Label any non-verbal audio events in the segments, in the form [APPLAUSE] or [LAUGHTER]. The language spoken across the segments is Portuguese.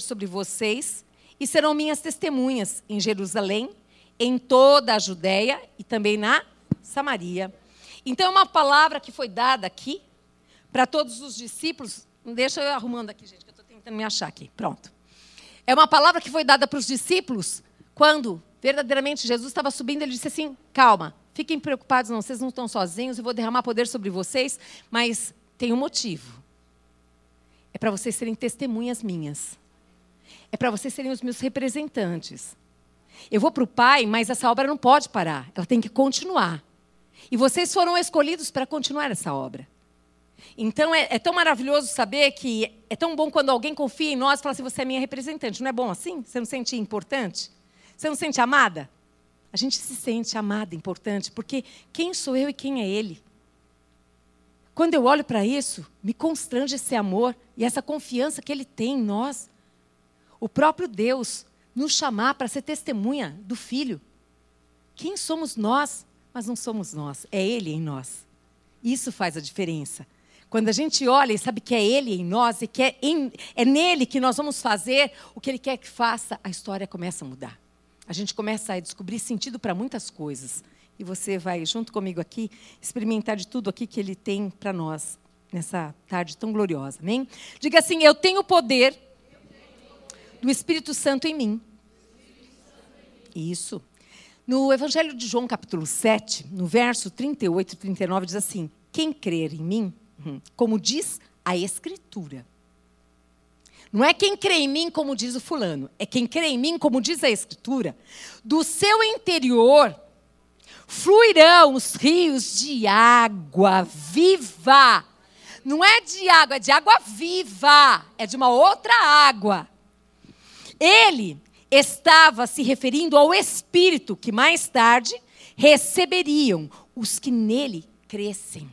sobre vocês e serão minhas testemunhas em Jerusalém, em toda a Judéia e também na Samaria. Então, é uma palavra que foi dada aqui para todos os discípulos. Deixa eu arrumando aqui, gente, que eu estou tentando me achar aqui. Pronto. É uma palavra que foi dada para os discípulos quando verdadeiramente Jesus estava subindo. Ele disse assim: Calma, fiquem preocupados, não, vocês não estão sozinhos, eu vou derramar poder sobre vocês, mas tem um motivo. É para vocês serem testemunhas minhas. É para vocês serem os meus representantes. Eu vou para o Pai, mas essa obra não pode parar, ela tem que continuar. E vocês foram escolhidos para continuar essa obra. Então é, é, tão maravilhoso saber que é tão bom quando alguém confia em nós e fala assim: você é minha representante. Não é bom assim? Você não se sente importante? Você não se sente amada? A gente se sente amada, importante, porque quem sou eu e quem é ele? Quando eu olho para isso, me constrange esse amor e essa confiança que ele tem em nós. O próprio Deus nos chamar para ser testemunha do Filho. Quem somos nós? Mas não somos nós, é Ele em nós. Isso faz a diferença. Quando a gente olha e sabe que é Ele em nós e que é, em, é nele que nós vamos fazer o que Ele quer que faça, a história começa a mudar. A gente começa a descobrir sentido para muitas coisas. E você vai, junto comigo aqui, experimentar de tudo aqui que Ele tem para nós nessa tarde tão gloriosa. Amém? Diga assim: Eu tenho poder do Espírito Santo em mim. Isso. No Evangelho de João, capítulo 7, no verso 38 e 39, diz assim: Quem crer em mim, hum, como diz a Escritura. Não é quem crê em mim, como diz o fulano, é quem crê em mim, como diz a Escritura. Do seu interior fluirão os rios de água viva. Não é de água, é de água viva. É de uma outra água. Ele estava se referindo ao Espírito que mais tarde receberiam os que nele crescem.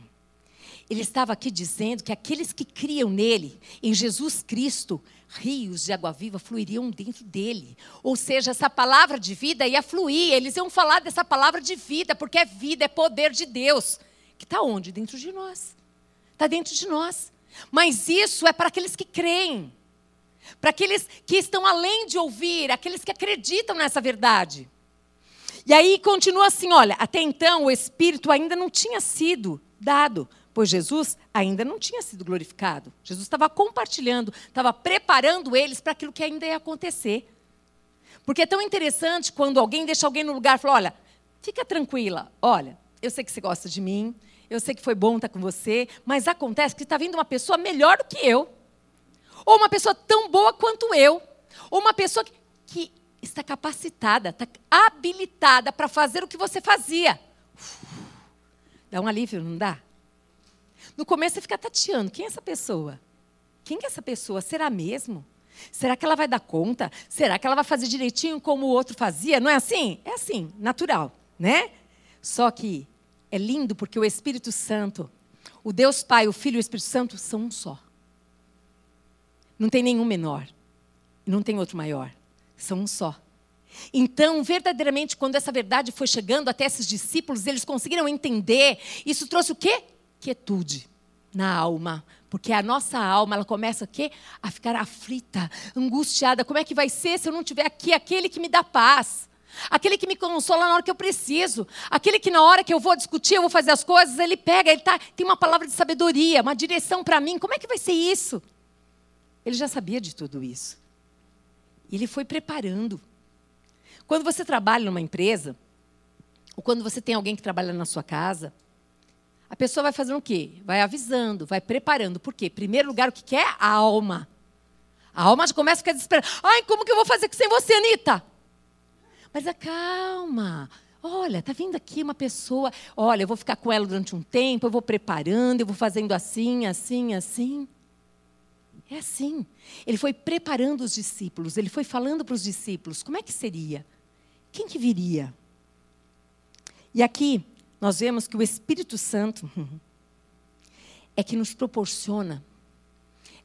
Ele estava aqui dizendo que aqueles que criam nele, em Jesus Cristo, rios de água viva fluiriam dentro dele. Ou seja, essa palavra de vida ia fluir, eles iam falar dessa palavra de vida, porque é vida, é poder de Deus. Que está onde? Dentro de nós. Está dentro de nós. Mas isso é para aqueles que creem para aqueles que estão além de ouvir, aqueles que acreditam nessa verdade. E aí continua assim: olha, até então o Espírito ainda não tinha sido dado, pois Jesus ainda não tinha sido glorificado. Jesus estava compartilhando, estava preparando eles para aquilo que ainda ia acontecer. Porque é tão interessante quando alguém deixa alguém no lugar e fala: olha, fica tranquila, olha, eu sei que você gosta de mim, eu sei que foi bom estar com você, mas acontece que está vindo uma pessoa melhor do que eu. Ou uma pessoa tão boa quanto eu. Ou uma pessoa que, está capacitada, está habilitada para fazer o que você fazia. dá um alívio, não dá? No começo você fica tateando. Quem é essa pessoa? Quem é essa pessoa? Será mesmo? Será que ela vai dar conta? Será que ela vai fazer direitinho como o outro fazia? Não é assim? É assim, natural, né? Só que é lindo porque o Espírito Santo, o Deus Pai, o Filho e o Espírito Santo são um só. Não tem nenhum menor. Não tem outro maior. São um só. Então, verdadeiramente, quando essa verdade foi chegando até esses discípulos, eles conseguiram entender. Isso trouxe o quê? Quietude na alma. Porque a nossa alma, ela começa quê? a ficar aflita, angustiada. Como é que vai ser se eu não tiver aqui aquele que me dá paz? Aquele que me consola na hora que eu preciso. Aquele que na hora que eu vou discutir, eu vou fazer as coisas, ele pega, ele tá, tem uma palavra de sabedoria, uma direção para mim. Como é que vai ser isso? Ele já sabia de tudo isso. Ele foi preparando. Quando você trabalha numa empresa, ou quando você tem alguém que trabalha na sua casa, a pessoa vai fazendo o quê? Vai avisando, vai preparando. Por quê? Primeiro lugar, o que quer? A alma. A alma já começa a ficar desesperada. Ai, como que eu vou fazer sem você, Anitta? Mas acalma. Olha, tá vindo aqui uma pessoa. Olha, eu vou ficar com ela durante um tempo, eu vou preparando, eu vou fazendo assim, assim, assim. É assim. Ele foi preparando os discípulos, ele foi falando para os discípulos como é que seria, quem que viria. E aqui nós vemos que o Espírito Santo [LAUGHS] é que nos proporciona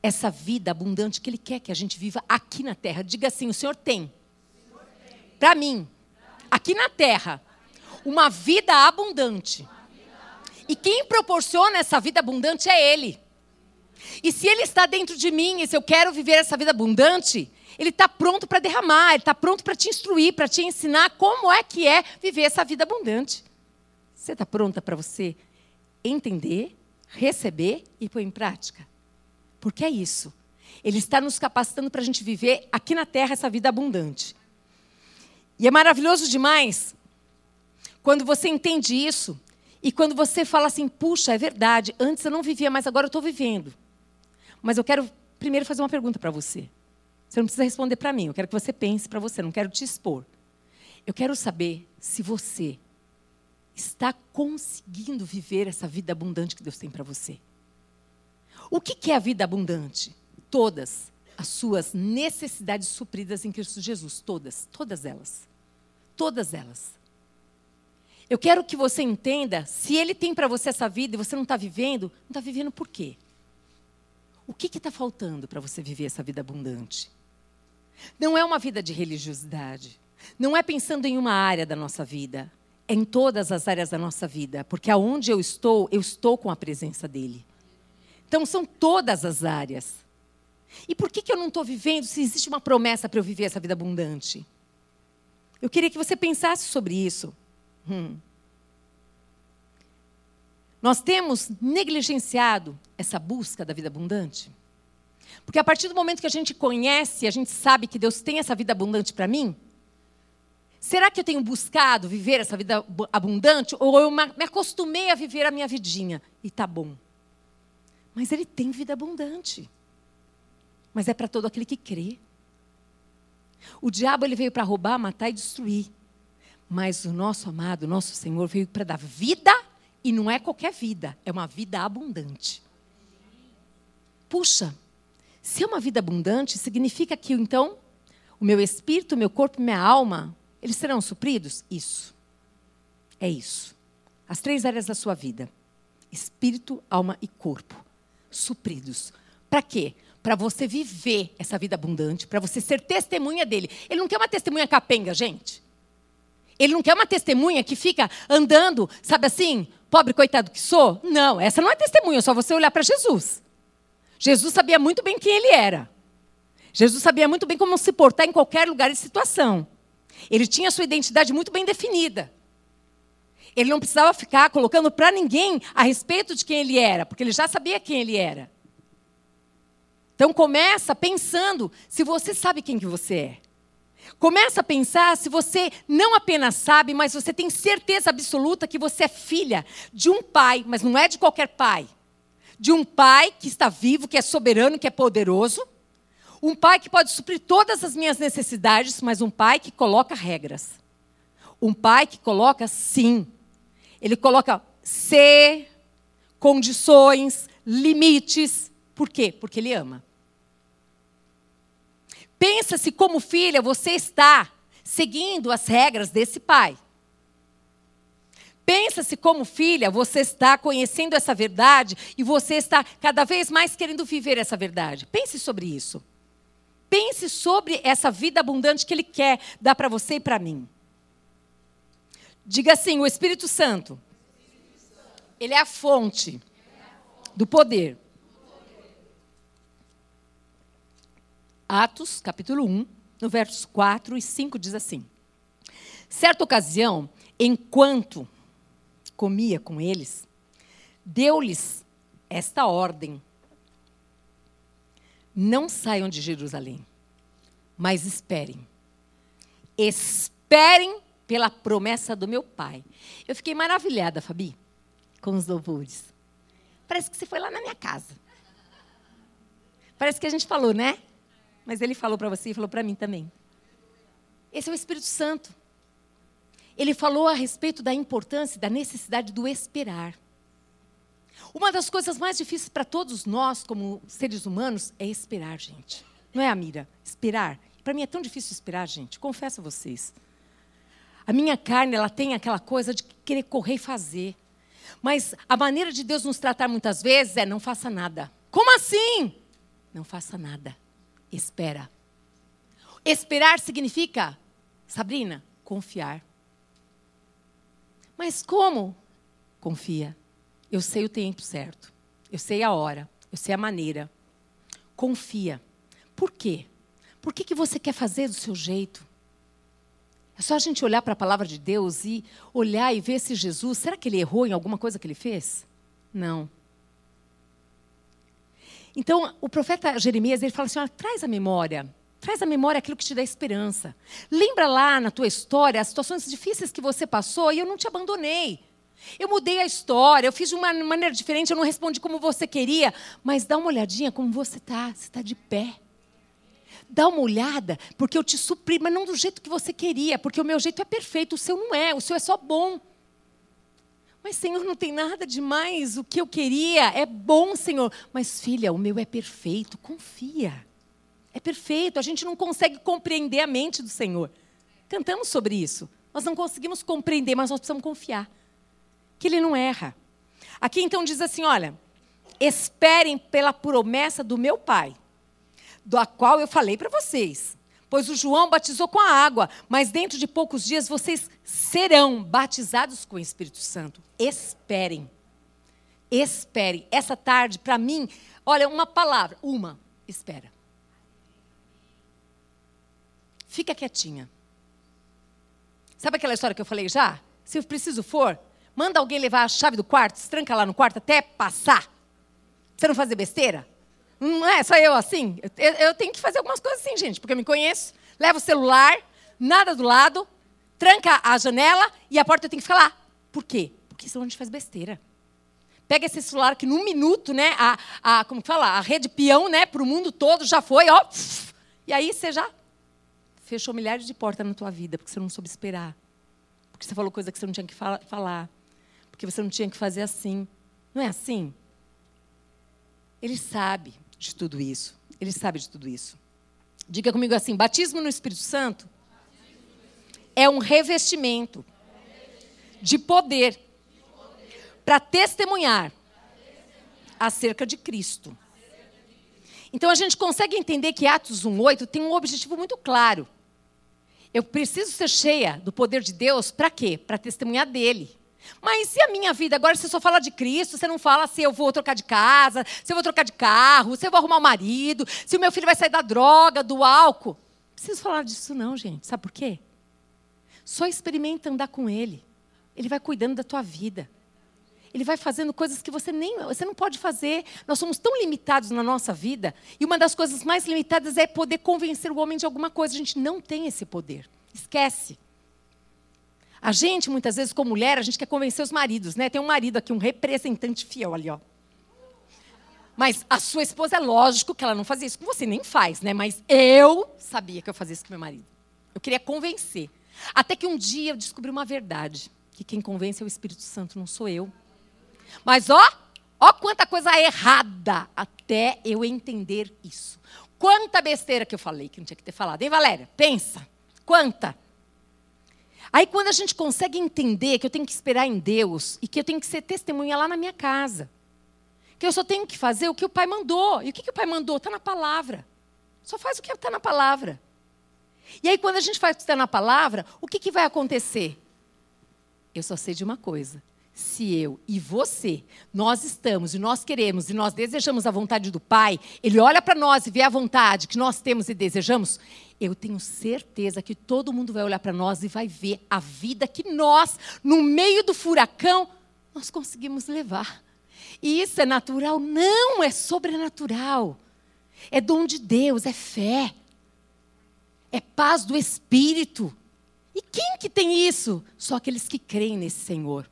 essa vida abundante que Ele quer que a gente viva aqui na terra. Diga assim: o Senhor tem, para mim, aqui na terra, uma vida abundante. E quem proporciona essa vida abundante é Ele. E se Ele está dentro de mim, e se eu quero viver essa vida abundante, Ele está pronto para derramar, Ele está pronto para te instruir, para te ensinar como é que é viver essa vida abundante. Você está pronta para você entender, receber e pôr em prática? Porque é isso. Ele está nos capacitando para a gente viver aqui na terra essa vida abundante. E é maravilhoso demais quando você entende isso e quando você fala assim: puxa, é verdade, antes eu não vivia, mas agora eu estou vivendo. Mas eu quero primeiro fazer uma pergunta para você. Você não precisa responder para mim, eu quero que você pense para você, não quero te expor. Eu quero saber se você está conseguindo viver essa vida abundante que Deus tem para você. O que é a vida abundante? Todas as suas necessidades supridas em Cristo Jesus, todas, todas elas. Todas elas. Eu quero que você entenda, se Ele tem para você essa vida e você não está vivendo, não está vivendo por quê? O que está faltando para você viver essa vida abundante? Não é uma vida de religiosidade. Não é pensando em uma área da nossa vida. É em todas as áreas da nossa vida. Porque aonde eu estou, eu estou com a presença dEle. Então, são todas as áreas. E por que, que eu não estou vivendo se existe uma promessa para eu viver essa vida abundante? Eu queria que você pensasse sobre isso. Hum. Nós temos negligenciado essa busca da vida abundante? Porque a partir do momento que a gente conhece, a gente sabe que Deus tem essa vida abundante para mim, será que eu tenho buscado viver essa vida abundante ou eu me acostumei a viver a minha vidinha e tá bom? Mas ele tem vida abundante. Mas é para todo aquele que crê. O diabo ele veio para roubar, matar e destruir. Mas o nosso amado, o nosso Senhor veio para dar vida e não é qualquer vida, é uma vida abundante. Puxa, se é uma vida abundante, significa que então o meu espírito, o meu corpo e minha alma, eles serão supridos? Isso. É isso. As três áreas da sua vida: espírito, alma e corpo. Supridos. Para quê? Para você viver essa vida abundante, para você ser testemunha dele. Ele não quer uma testemunha capenga, gente. Ele não quer uma testemunha que fica andando, sabe assim, pobre coitado que sou? Não, essa não é testemunha, é só você olhar para Jesus. Jesus sabia muito bem quem ele era. Jesus sabia muito bem como se portar em qualquer lugar e situação. Ele tinha sua identidade muito bem definida. Ele não precisava ficar colocando para ninguém a respeito de quem ele era, porque ele já sabia quem ele era. Então começa pensando se você sabe quem que você é. Começa a pensar se você não apenas sabe, mas você tem certeza absoluta que você é filha de um pai, mas não é de qualquer pai. De um pai que está vivo, que é soberano, que é poderoso. Um pai que pode suprir todas as minhas necessidades, mas um pai que coloca regras. Um pai que coloca sim. Ele coloca ser, condições, limites. Por quê? Porque ele ama. Pensa se, como filha, você está seguindo as regras desse pai. Pensa se, como filha, você está conhecendo essa verdade e você está cada vez mais querendo viver essa verdade. Pense sobre isso. Pense sobre essa vida abundante que Ele quer dar para você e para mim. Diga assim: o Espírito Santo, Ele é a fonte do poder Atos, capítulo 1, no versos 4 e 5, diz assim: Certa ocasião, enquanto comia com eles, deu-lhes esta ordem: Não saiam de Jerusalém, mas esperem. Esperem pela promessa do meu Pai. Eu fiquei maravilhada, Fabi, com os louvores. Parece que você foi lá na minha casa. Parece que a gente falou, né? Mas ele falou para você e falou para mim também. Esse é o Espírito Santo. Ele falou a respeito da importância da necessidade do esperar. Uma das coisas mais difíceis para todos nós, como seres humanos, é esperar, gente. Não é, Amira? Esperar. Para mim é tão difícil esperar, gente. Confesso a vocês. A minha carne, ela tem aquela coisa de querer correr e fazer. Mas a maneira de Deus nos tratar muitas vezes é: não faça nada. Como assim? Não faça nada espera. Esperar significa, Sabrina, confiar. Mas como? Confia. Eu sei o tempo certo. Eu sei a hora. Eu sei a maneira. Confia. Por quê? Por que, que você quer fazer do seu jeito? É só a gente olhar para a palavra de Deus e olhar e ver se Jesus, será que ele errou em alguma coisa que ele fez? Não. Então, o profeta Jeremias, ele fala assim, traz a memória, traz a memória aquilo que te dá esperança. Lembra lá na tua história as situações difíceis que você passou e eu não te abandonei. Eu mudei a história, eu fiz de uma maneira diferente, eu não respondi como você queria, mas dá uma olhadinha como você está, você está de pé. Dá uma olhada, porque eu te supri, mas não do jeito que você queria, porque o meu jeito é perfeito, o seu não é, o seu é só bom. Mas, Senhor, não tem nada demais, o que eu queria é bom, Senhor. Mas, filha, o meu é perfeito, confia. É perfeito, a gente não consegue compreender a mente do Senhor. Cantamos sobre isso. Nós não conseguimos compreender, mas nós precisamos confiar que Ele não erra. Aqui então diz assim: olha, esperem pela promessa do meu Pai da qual eu falei para vocês. Pois o João batizou com a água, mas dentro de poucos dias vocês serão batizados com o Espírito Santo. Esperem. Esperem. Essa tarde, para mim, olha, uma palavra, uma, espera. Fica quietinha. Sabe aquela história que eu falei já? Se preciso for, manda alguém levar a chave do quarto, tranca lá no quarto até passar. Você não fazer besteira? Não é só eu assim. Eu, eu, tenho que fazer algumas coisas assim, gente, porque eu me conheço. Levo o celular, nada do lado, tranca a janela e a porta eu tenho que ficar lá. Por quê? Porque senão a gente faz besteira. Pega esse celular que num minuto, né, a, a como fala, a rede peão, né, para o mundo todo já foi, ó. E aí você já fechou milhares de portas na tua vida, porque você não soube esperar. Porque você falou coisa que você não tinha que falar. Porque você não tinha que fazer assim. Não é assim? Ele sabe de tudo isso. Ele sabe de tudo isso. Diga comigo assim: batismo no Espírito Santo é um revestimento de poder para testemunhar acerca de Cristo. Então a gente consegue entender que Atos 1:8 tem um objetivo muito claro. Eu preciso ser cheia do poder de Deus para quê? Para testemunhar dele. Mas e a minha vida? Agora você só fala de Cristo, você não fala se eu vou trocar de casa, se eu vou trocar de carro, se eu vou arrumar um marido, se o meu filho vai sair da droga, do álcool. Não preciso falar disso, não, gente. Sabe por quê? Só experimenta andar com Ele. Ele vai cuidando da tua vida. Ele vai fazendo coisas que você nem você não pode fazer. Nós somos tão limitados na nossa vida. E uma das coisas mais limitadas é poder convencer o homem de alguma coisa. A gente não tem esse poder. Esquece. A gente, muitas vezes, como mulher, a gente quer convencer os maridos, né? Tem um marido aqui, um representante fiel ali, ó. Mas a sua esposa, é lógico que ela não fazia isso com você, nem faz, né? Mas eu sabia que eu fazia isso com meu marido. Eu queria convencer. Até que um dia eu descobri uma verdade: que quem convence é o Espírito Santo, não sou eu. Mas ó, ó quanta coisa errada até eu entender isso. Quanta besteira que eu falei que não tinha que ter falado. Hein, Valéria? Pensa. Quanta? Aí quando a gente consegue entender que eu tenho que esperar em Deus e que eu tenho que ser testemunha lá na minha casa, que eu só tenho que fazer o que o Pai mandou. E o que, que o Pai mandou? Está na palavra. Só faz o que está na palavra. E aí quando a gente faz o que está na palavra, o que, que vai acontecer? Eu só sei de uma coisa. Se eu e você, nós estamos e nós queremos e nós desejamos a vontade do Pai, Ele olha para nós e vê a vontade que nós temos e desejamos, eu tenho certeza que todo mundo vai olhar para nós e vai ver a vida que nós, no meio do furacão, nós conseguimos levar. E isso é natural? Não, é sobrenatural. É dom de Deus, é fé. É paz do Espírito. E quem que tem isso? Só aqueles que creem nesse Senhor.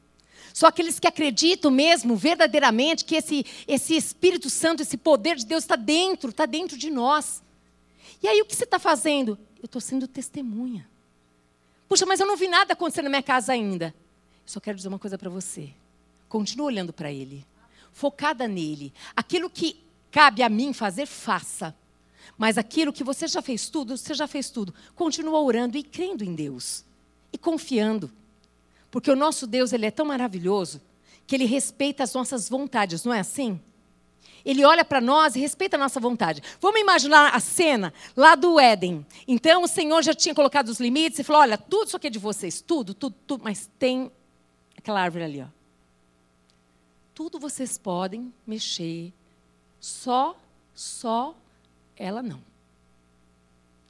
Só aqueles que acreditam mesmo, verdadeiramente, que esse, esse Espírito Santo, esse poder de Deus está dentro, está dentro de nós. E aí o que você está fazendo? Eu estou sendo testemunha. Puxa, mas eu não vi nada acontecer na minha casa ainda. Eu só quero dizer uma coisa para você. Continua olhando para Ele. Focada nele. Aquilo que cabe a mim fazer, faça. Mas aquilo que você já fez tudo, você já fez tudo. Continua orando e crendo em Deus. E confiando. Porque o nosso Deus, ele é tão maravilhoso que ele respeita as nossas vontades, não é assim? Ele olha para nós e respeita a nossa vontade. Vamos imaginar a cena lá do Éden. Então o Senhor já tinha colocado os limites e falou: olha, tudo isso aqui é de vocês, tudo, tudo, tudo, mas tem aquela árvore ali, ó. Tudo vocês podem mexer, Só, só ela não.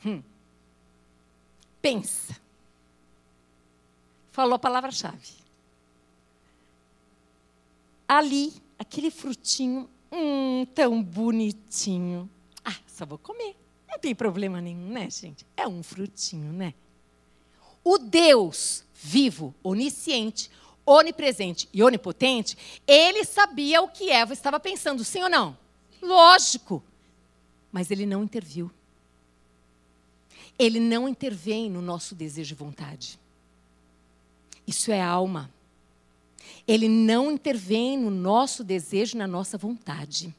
Hum. Pensa. Falou a palavra-chave. Ali, aquele frutinho, hum, tão bonitinho. Ah, só vou comer. Não tem problema nenhum, né, gente? É um frutinho, né? O Deus vivo, onisciente, onipresente e onipotente, ele sabia o que Eva estava pensando, sim ou não? Lógico. Mas ele não interviu. Ele não intervém no nosso desejo e vontade. Isso é alma. Ele não intervém no nosso desejo na nossa vontade.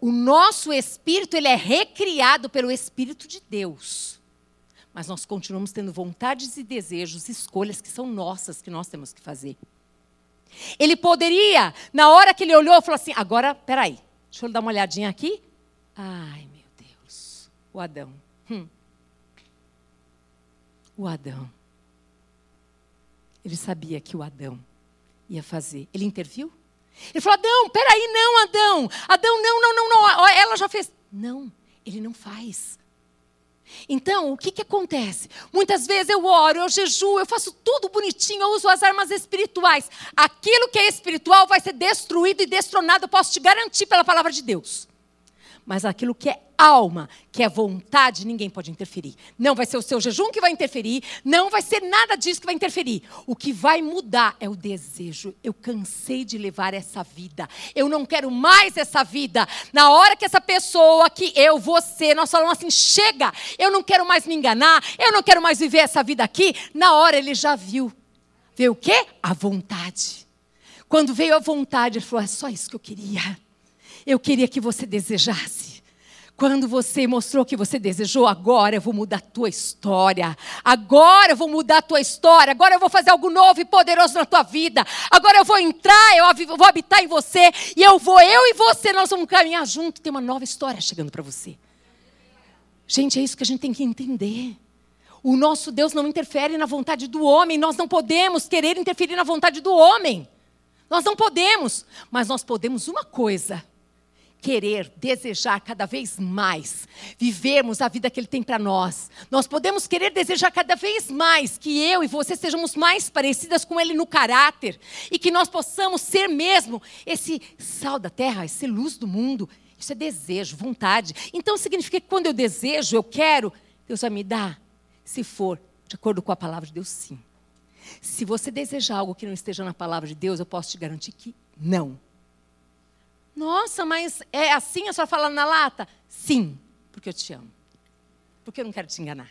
O nosso espírito ele é recriado pelo Espírito de Deus. Mas nós continuamos tendo vontades e desejos, escolhas que são nossas, que nós temos que fazer. Ele poderia, na hora que ele olhou, falar assim: agora, peraí, deixa eu dar uma olhadinha aqui. Ai, meu Deus, o Adão. Hum. O Adão. Ele sabia que o Adão ia fazer. Ele interviu? Ele falou: Adão, peraí, não, Adão. Adão, não, não, não, não. Ela já fez. Não, ele não faz. Então, o que, que acontece? Muitas vezes eu oro, eu jejuo, eu faço tudo bonitinho, eu uso as armas espirituais. Aquilo que é espiritual vai ser destruído e destronado, eu posso te garantir pela palavra de Deus. Mas aquilo que é alma, que é vontade, ninguém pode interferir. Não vai ser o seu jejum que vai interferir, não vai ser nada disso que vai interferir. O que vai mudar é o desejo. Eu cansei de levar essa vida. Eu não quero mais essa vida. Na hora que essa pessoa, que eu, você, nós falamos assim: chega, eu não quero mais me enganar, eu não quero mais viver essa vida aqui. Na hora ele já viu. Vê o quê? A vontade. Quando veio a vontade, ele falou: é só isso que eu queria. Eu queria que você desejasse. Quando você mostrou que você desejou, agora eu vou mudar a tua história. Agora eu vou mudar a tua história. Agora eu vou fazer algo novo e poderoso na tua vida. Agora eu vou entrar, eu vou habitar em você. E eu vou, eu e você, nós vamos caminhar junto. Tem uma nova história chegando para você. Gente, é isso que a gente tem que entender. O nosso Deus não interfere na vontade do homem. Nós não podemos querer interferir na vontade do homem. Nós não podemos. Mas nós podemos uma coisa querer, desejar cada vez mais vivermos a vida que Ele tem para nós. Nós podemos querer desejar cada vez mais que eu e você sejamos mais parecidas com Ele no caráter e que nós possamos ser mesmo esse sal da terra, esse luz do mundo. Isso é desejo, vontade. Então significa que quando eu desejo, eu quero, Deus vai me dar. Se for de acordo com a palavra de Deus, sim. Se você desejar algo que não esteja na palavra de Deus, eu posso te garantir que não. Nossa, mas é assim a senhora fala na lata? Sim, porque eu te amo. Porque eu não quero te enganar.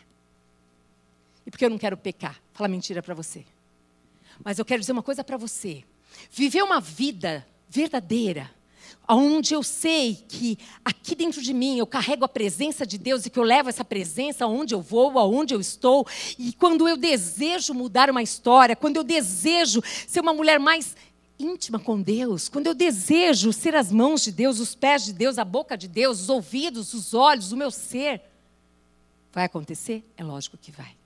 E porque eu não quero pecar, falar mentira para você. Mas eu quero dizer uma coisa para você. Viver uma vida verdadeira, onde eu sei que aqui dentro de mim eu carrego a presença de Deus e que eu levo essa presença aonde eu vou, aonde eu estou, e quando eu desejo mudar uma história, quando eu desejo ser uma mulher mais íntima com Deus, quando eu desejo ser as mãos de Deus, os pés de Deus, a boca de Deus, os ouvidos, os olhos, o meu ser, vai acontecer? É lógico que vai.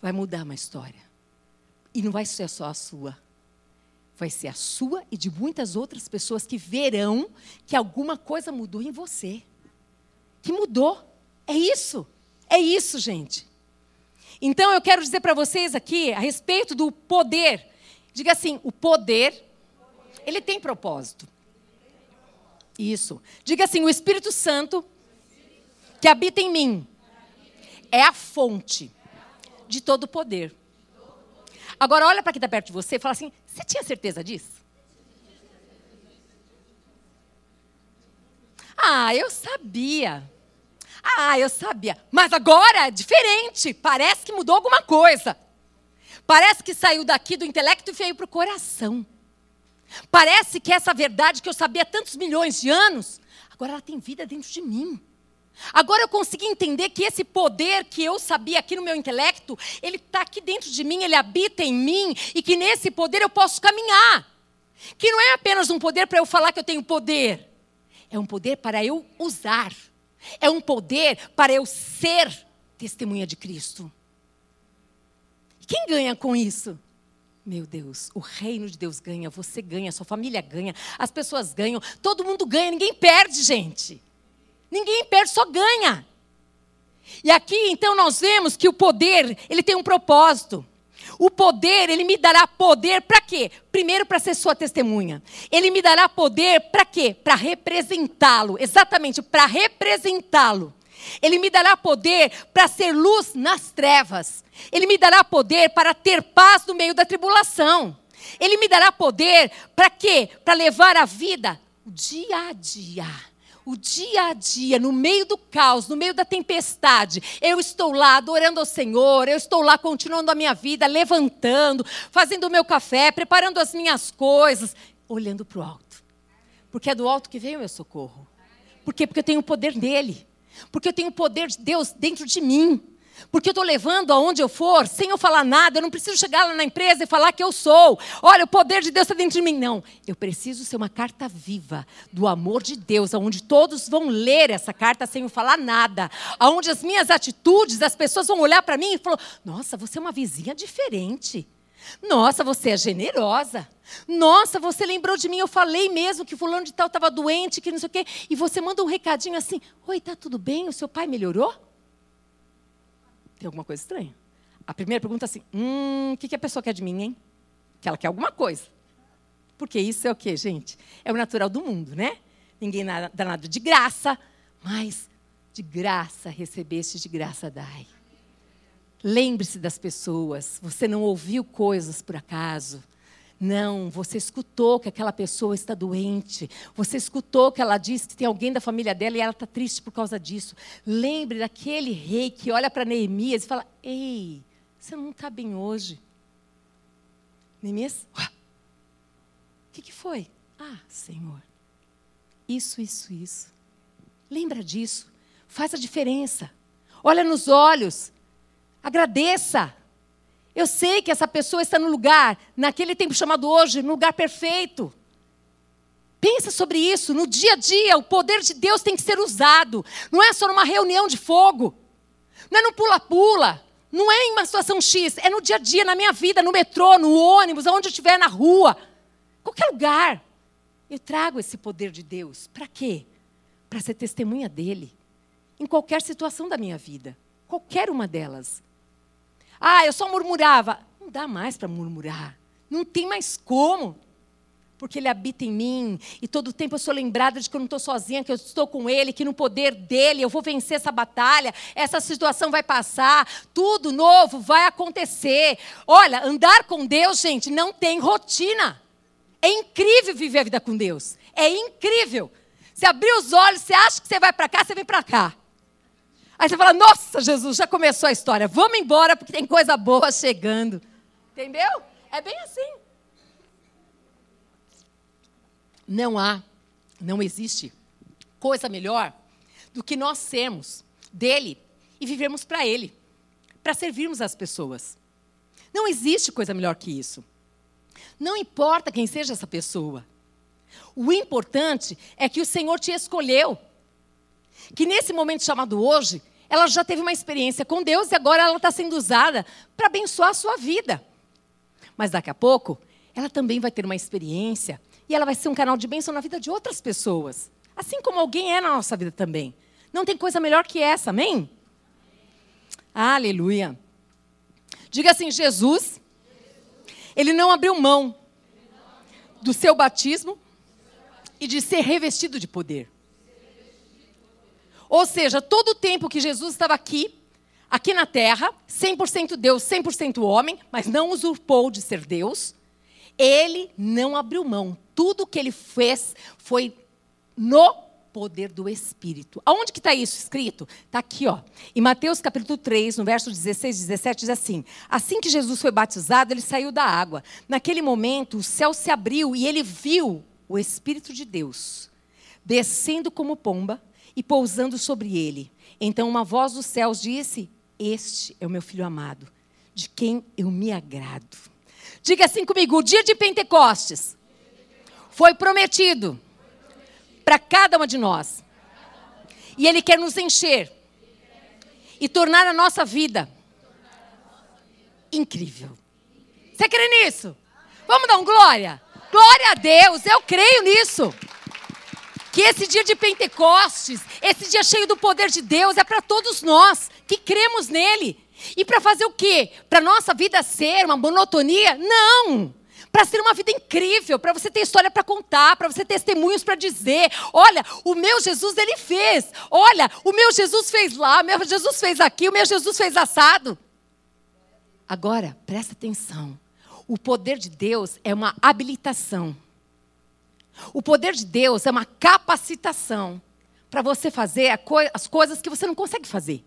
Vai mudar uma história. E não vai ser só a sua. Vai ser a sua e de muitas outras pessoas que verão que alguma coisa mudou em você. Que mudou. É isso. É isso, gente. Então eu quero dizer para vocês aqui a respeito do poder Diga assim: o poder, ele tem propósito. Isso. Diga assim: o Espírito Santo que habita em mim é a fonte de todo o poder. Agora olha para quem está perto de você e fala assim: você tinha certeza disso? Ah, eu sabia. Ah, eu sabia. Mas agora é diferente. Parece que mudou alguma coisa. Parece que saiu daqui do intelecto e veio para o coração. Parece que essa verdade que eu sabia há tantos milhões de anos, agora ela tem vida dentro de mim. Agora eu consegui entender que esse poder que eu sabia aqui no meu intelecto, ele está aqui dentro de mim, ele habita em mim, e que nesse poder eu posso caminhar. Que não é apenas um poder para eu falar que eu tenho poder, é um poder para eu usar, é um poder para eu ser testemunha de Cristo. Quem ganha com isso? Meu Deus, o reino de Deus ganha, você ganha, sua família ganha, as pessoas ganham, todo mundo ganha, ninguém perde, gente. Ninguém perde, só ganha. E aqui então nós vemos que o poder, ele tem um propósito. O poder, ele me dará poder para quê? Primeiro, para ser sua testemunha. Ele me dará poder para quê? Para representá-lo. Exatamente, para representá-lo. Ele me dará poder para ser luz nas trevas. Ele me dará poder para ter paz no meio da tribulação. Ele me dará poder para quê? Para levar a vida o dia a dia o dia a dia, no meio do caos, no meio da tempestade, eu estou lá adorando ao Senhor, eu estou lá continuando a minha vida, levantando, fazendo o meu café, preparando as minhas coisas, olhando para o alto. Porque é do alto que vem o meu socorro. Por quê? Porque eu tenho o poder dele. Porque eu tenho o poder de Deus dentro de mim. Porque eu estou levando aonde eu for, sem eu falar nada, eu não preciso chegar lá na empresa e falar que eu sou. Olha, o poder de Deus está dentro de mim. Não, eu preciso ser uma carta viva do amor de Deus, aonde todos vão ler essa carta sem eu falar nada. Aonde as minhas atitudes, as pessoas vão olhar para mim e falar: Nossa, você é uma vizinha diferente. Nossa, você é generosa. Nossa, você lembrou de mim, eu falei mesmo que fulano de tal estava doente, que não sei o quê. E você manda um recadinho assim: Oi, tá tudo bem? O seu pai melhorou? tem alguma coisa estranha. A primeira pergunta é assim: hum, o que, que a pessoa quer de mim, hein? Que ela quer alguma coisa. Porque isso é o quê, gente? É o natural do mundo, né? Ninguém dá nada de graça, mas de graça recebeste, de graça dai. Lembre-se das pessoas. Você não ouviu coisas por acaso. Não, você escutou que aquela pessoa está doente. Você escutou que ela disse que tem alguém da família dela e ela está triste por causa disso. Lembre daquele rei que olha para Neemias e fala: Ei, você não está bem hoje. Neemias, o que, que foi? Ah, Senhor, isso, isso, isso. Lembra disso. Faz a diferença. Olha nos olhos. Agradeça. Eu sei que essa pessoa está no lugar, naquele tempo chamado hoje, no lugar perfeito. Pensa sobre isso. No dia a dia, o poder de Deus tem que ser usado. Não é só numa reunião de fogo. Não é no pula-pula. Não é em uma situação X. É no dia a dia, na minha vida, no metrô, no ônibus, aonde eu estiver, na rua. Qualquer lugar. Eu trago esse poder de Deus. Para quê? Para ser testemunha dele. Em qualquer situação da minha vida. Qualquer uma delas. Ah, eu só murmurava. Não dá mais para murmurar. Não tem mais como. Porque Ele habita em mim. E todo tempo eu sou lembrada de que eu não estou sozinha, que eu estou com Ele, que no poder dEle eu vou vencer essa batalha. Essa situação vai passar. Tudo novo vai acontecer. Olha, andar com Deus, gente, não tem rotina. É incrível viver a vida com Deus. É incrível. Você abrir os olhos, você acha que você vai para cá, você vem para cá. Aí você fala: Nossa, Jesus, já começou a história. Vamos embora porque tem coisa boa chegando. Entendeu? É bem assim. Não há, não existe coisa melhor do que nós sermos dele e vivermos para ele, para servirmos as pessoas. Não existe coisa melhor que isso. Não importa quem seja essa pessoa. O importante é que o Senhor te escolheu que nesse momento chamado hoje, ela já teve uma experiência com Deus e agora ela está sendo usada para abençoar a sua vida. Mas daqui a pouco, ela também vai ter uma experiência e ela vai ser um canal de bênção na vida de outras pessoas. Assim como alguém é na nossa vida também. Não tem coisa melhor que essa, amém? Aleluia. Diga assim: Jesus, ele não abriu mão do seu batismo e de ser revestido de poder. Ou seja, todo o tempo que Jesus estava aqui, aqui na terra, 100% Deus, 100% homem, mas não usurpou de ser Deus, ele não abriu mão. Tudo que ele fez foi no poder do Espírito. Aonde que está isso escrito? Está aqui, ó. Em Mateus capítulo 3, no verso 16 e 17, diz assim: Assim que Jesus foi batizado, ele saiu da água. Naquele momento, o céu se abriu e ele viu o Espírito de Deus descendo como pomba e pousando sobre ele. Então uma voz dos céus disse: Este é o meu filho amado, de quem eu me agrado. Diga assim comigo: o dia de Pentecostes foi prometido para cada uma de nós. E Ele quer nos encher e tornar a nossa vida incrível. Você crê nisso? Vamos dar um glória? Glória a Deus, eu creio nisso. Que esse dia de Pentecostes, esse dia cheio do poder de Deus, é para todos nós que cremos nele. E para fazer o quê? Para nossa vida ser uma monotonia? Não! Para ser uma vida incrível, para você ter história para contar, para você ter testemunhos para dizer. Olha, o meu Jesus ele fez. Olha, o meu Jesus fez lá, o meu Jesus fez aqui, o meu Jesus fez assado. Agora, presta atenção. O poder de Deus é uma habilitação. O poder de Deus é uma capacitação para você fazer as coisas que você não consegue fazer.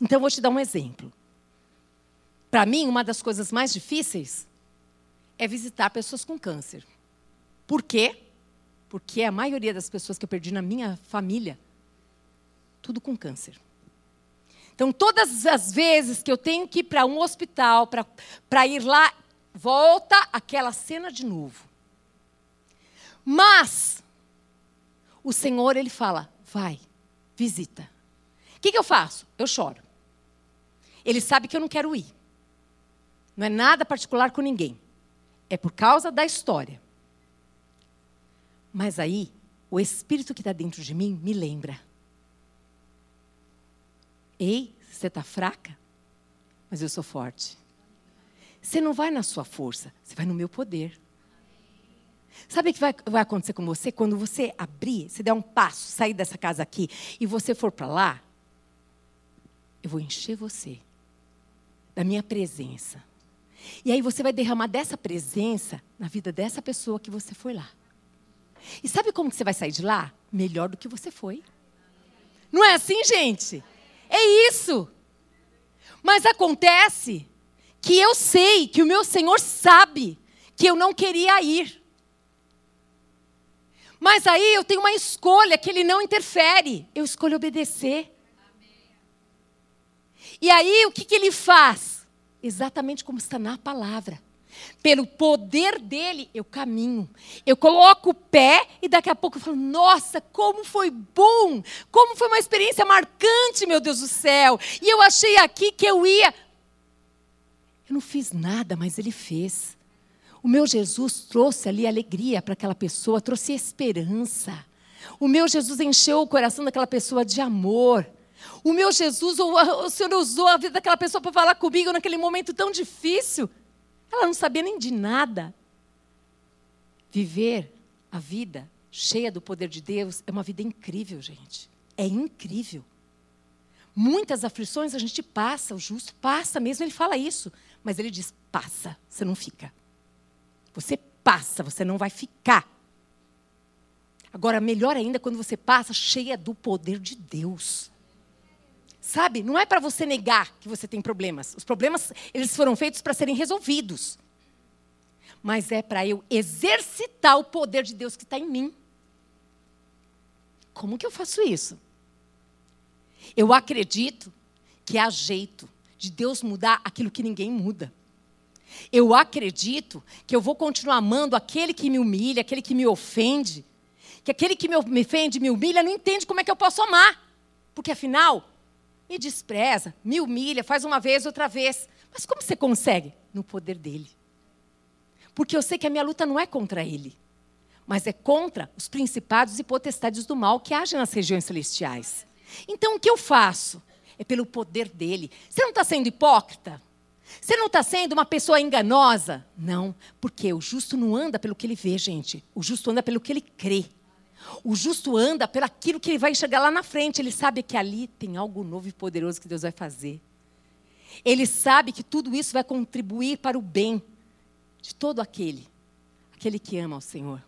Então, vou te dar um exemplo. Para mim, uma das coisas mais difíceis é visitar pessoas com câncer. Por quê? Porque a maioria das pessoas que eu perdi na minha família, tudo com câncer. Então, todas as vezes que eu tenho que ir para um hospital, para ir lá, volta aquela cena de novo. Mas, o Senhor, Ele fala: vai, visita. O que, que eu faço? Eu choro. Ele sabe que eu não quero ir. Não é nada particular com ninguém. É por causa da história. Mas aí, o Espírito que está dentro de mim me lembra. Ei, você está fraca? Mas eu sou forte. Você não vai na sua força, você vai no meu poder. Sabe o que vai, vai acontecer com você? Quando você abrir, você der um passo, sair dessa casa aqui e você for para lá, eu vou encher você da minha presença. E aí você vai derramar dessa presença na vida dessa pessoa que você foi lá. E sabe como que você vai sair de lá? Melhor do que você foi. Não é assim, gente? É isso. Mas acontece que eu sei que o meu Senhor sabe que eu não queria ir. Mas aí eu tenho uma escolha que ele não interfere. Eu escolho obedecer. E aí o que, que ele faz? Exatamente como está na palavra. Pelo poder dele, eu caminho. Eu coloco o pé e daqui a pouco eu falo: Nossa, como foi bom! Como foi uma experiência marcante, meu Deus do céu! E eu achei aqui que eu ia. Eu não fiz nada, mas ele fez. O meu Jesus trouxe ali alegria para aquela pessoa, trouxe esperança. O meu Jesus encheu o coração daquela pessoa de amor. O meu Jesus, o Senhor usou a vida daquela pessoa para falar comigo naquele momento tão difícil. Ela não sabia nem de nada. Viver a vida cheia do poder de Deus é uma vida incrível, gente. É incrível. Muitas aflições a gente passa, o justo passa mesmo, ele fala isso. Mas ele diz: passa, você não fica. Você passa, você não vai ficar. Agora, melhor ainda quando você passa cheia do poder de Deus. Sabe? Não é para você negar que você tem problemas. Os problemas, eles foram feitos para serem resolvidos. Mas é para eu exercitar o poder de Deus que está em mim. Como que eu faço isso? Eu acredito que há jeito de Deus mudar aquilo que ninguém muda. Eu acredito que eu vou continuar amando aquele que me humilha, aquele que me ofende. Que aquele que me ofende, me humilha, não entende como é que eu posso amar. Porque afinal, me despreza, me humilha, faz uma vez, outra vez. Mas como você consegue? No poder dele. Porque eu sei que a minha luta não é contra ele, mas é contra os principados e potestades do mal que agem nas regiões celestiais. Então o que eu faço? É pelo poder dele. Você não está sendo hipócrita? Você não está sendo uma pessoa enganosa? Não, porque o justo não anda pelo que ele vê, gente. O justo anda pelo que ele crê. O justo anda pelo aquilo que ele vai enxergar lá na frente. Ele sabe que ali tem algo novo e poderoso que Deus vai fazer. Ele sabe que tudo isso vai contribuir para o bem de todo aquele, aquele que ama o Senhor.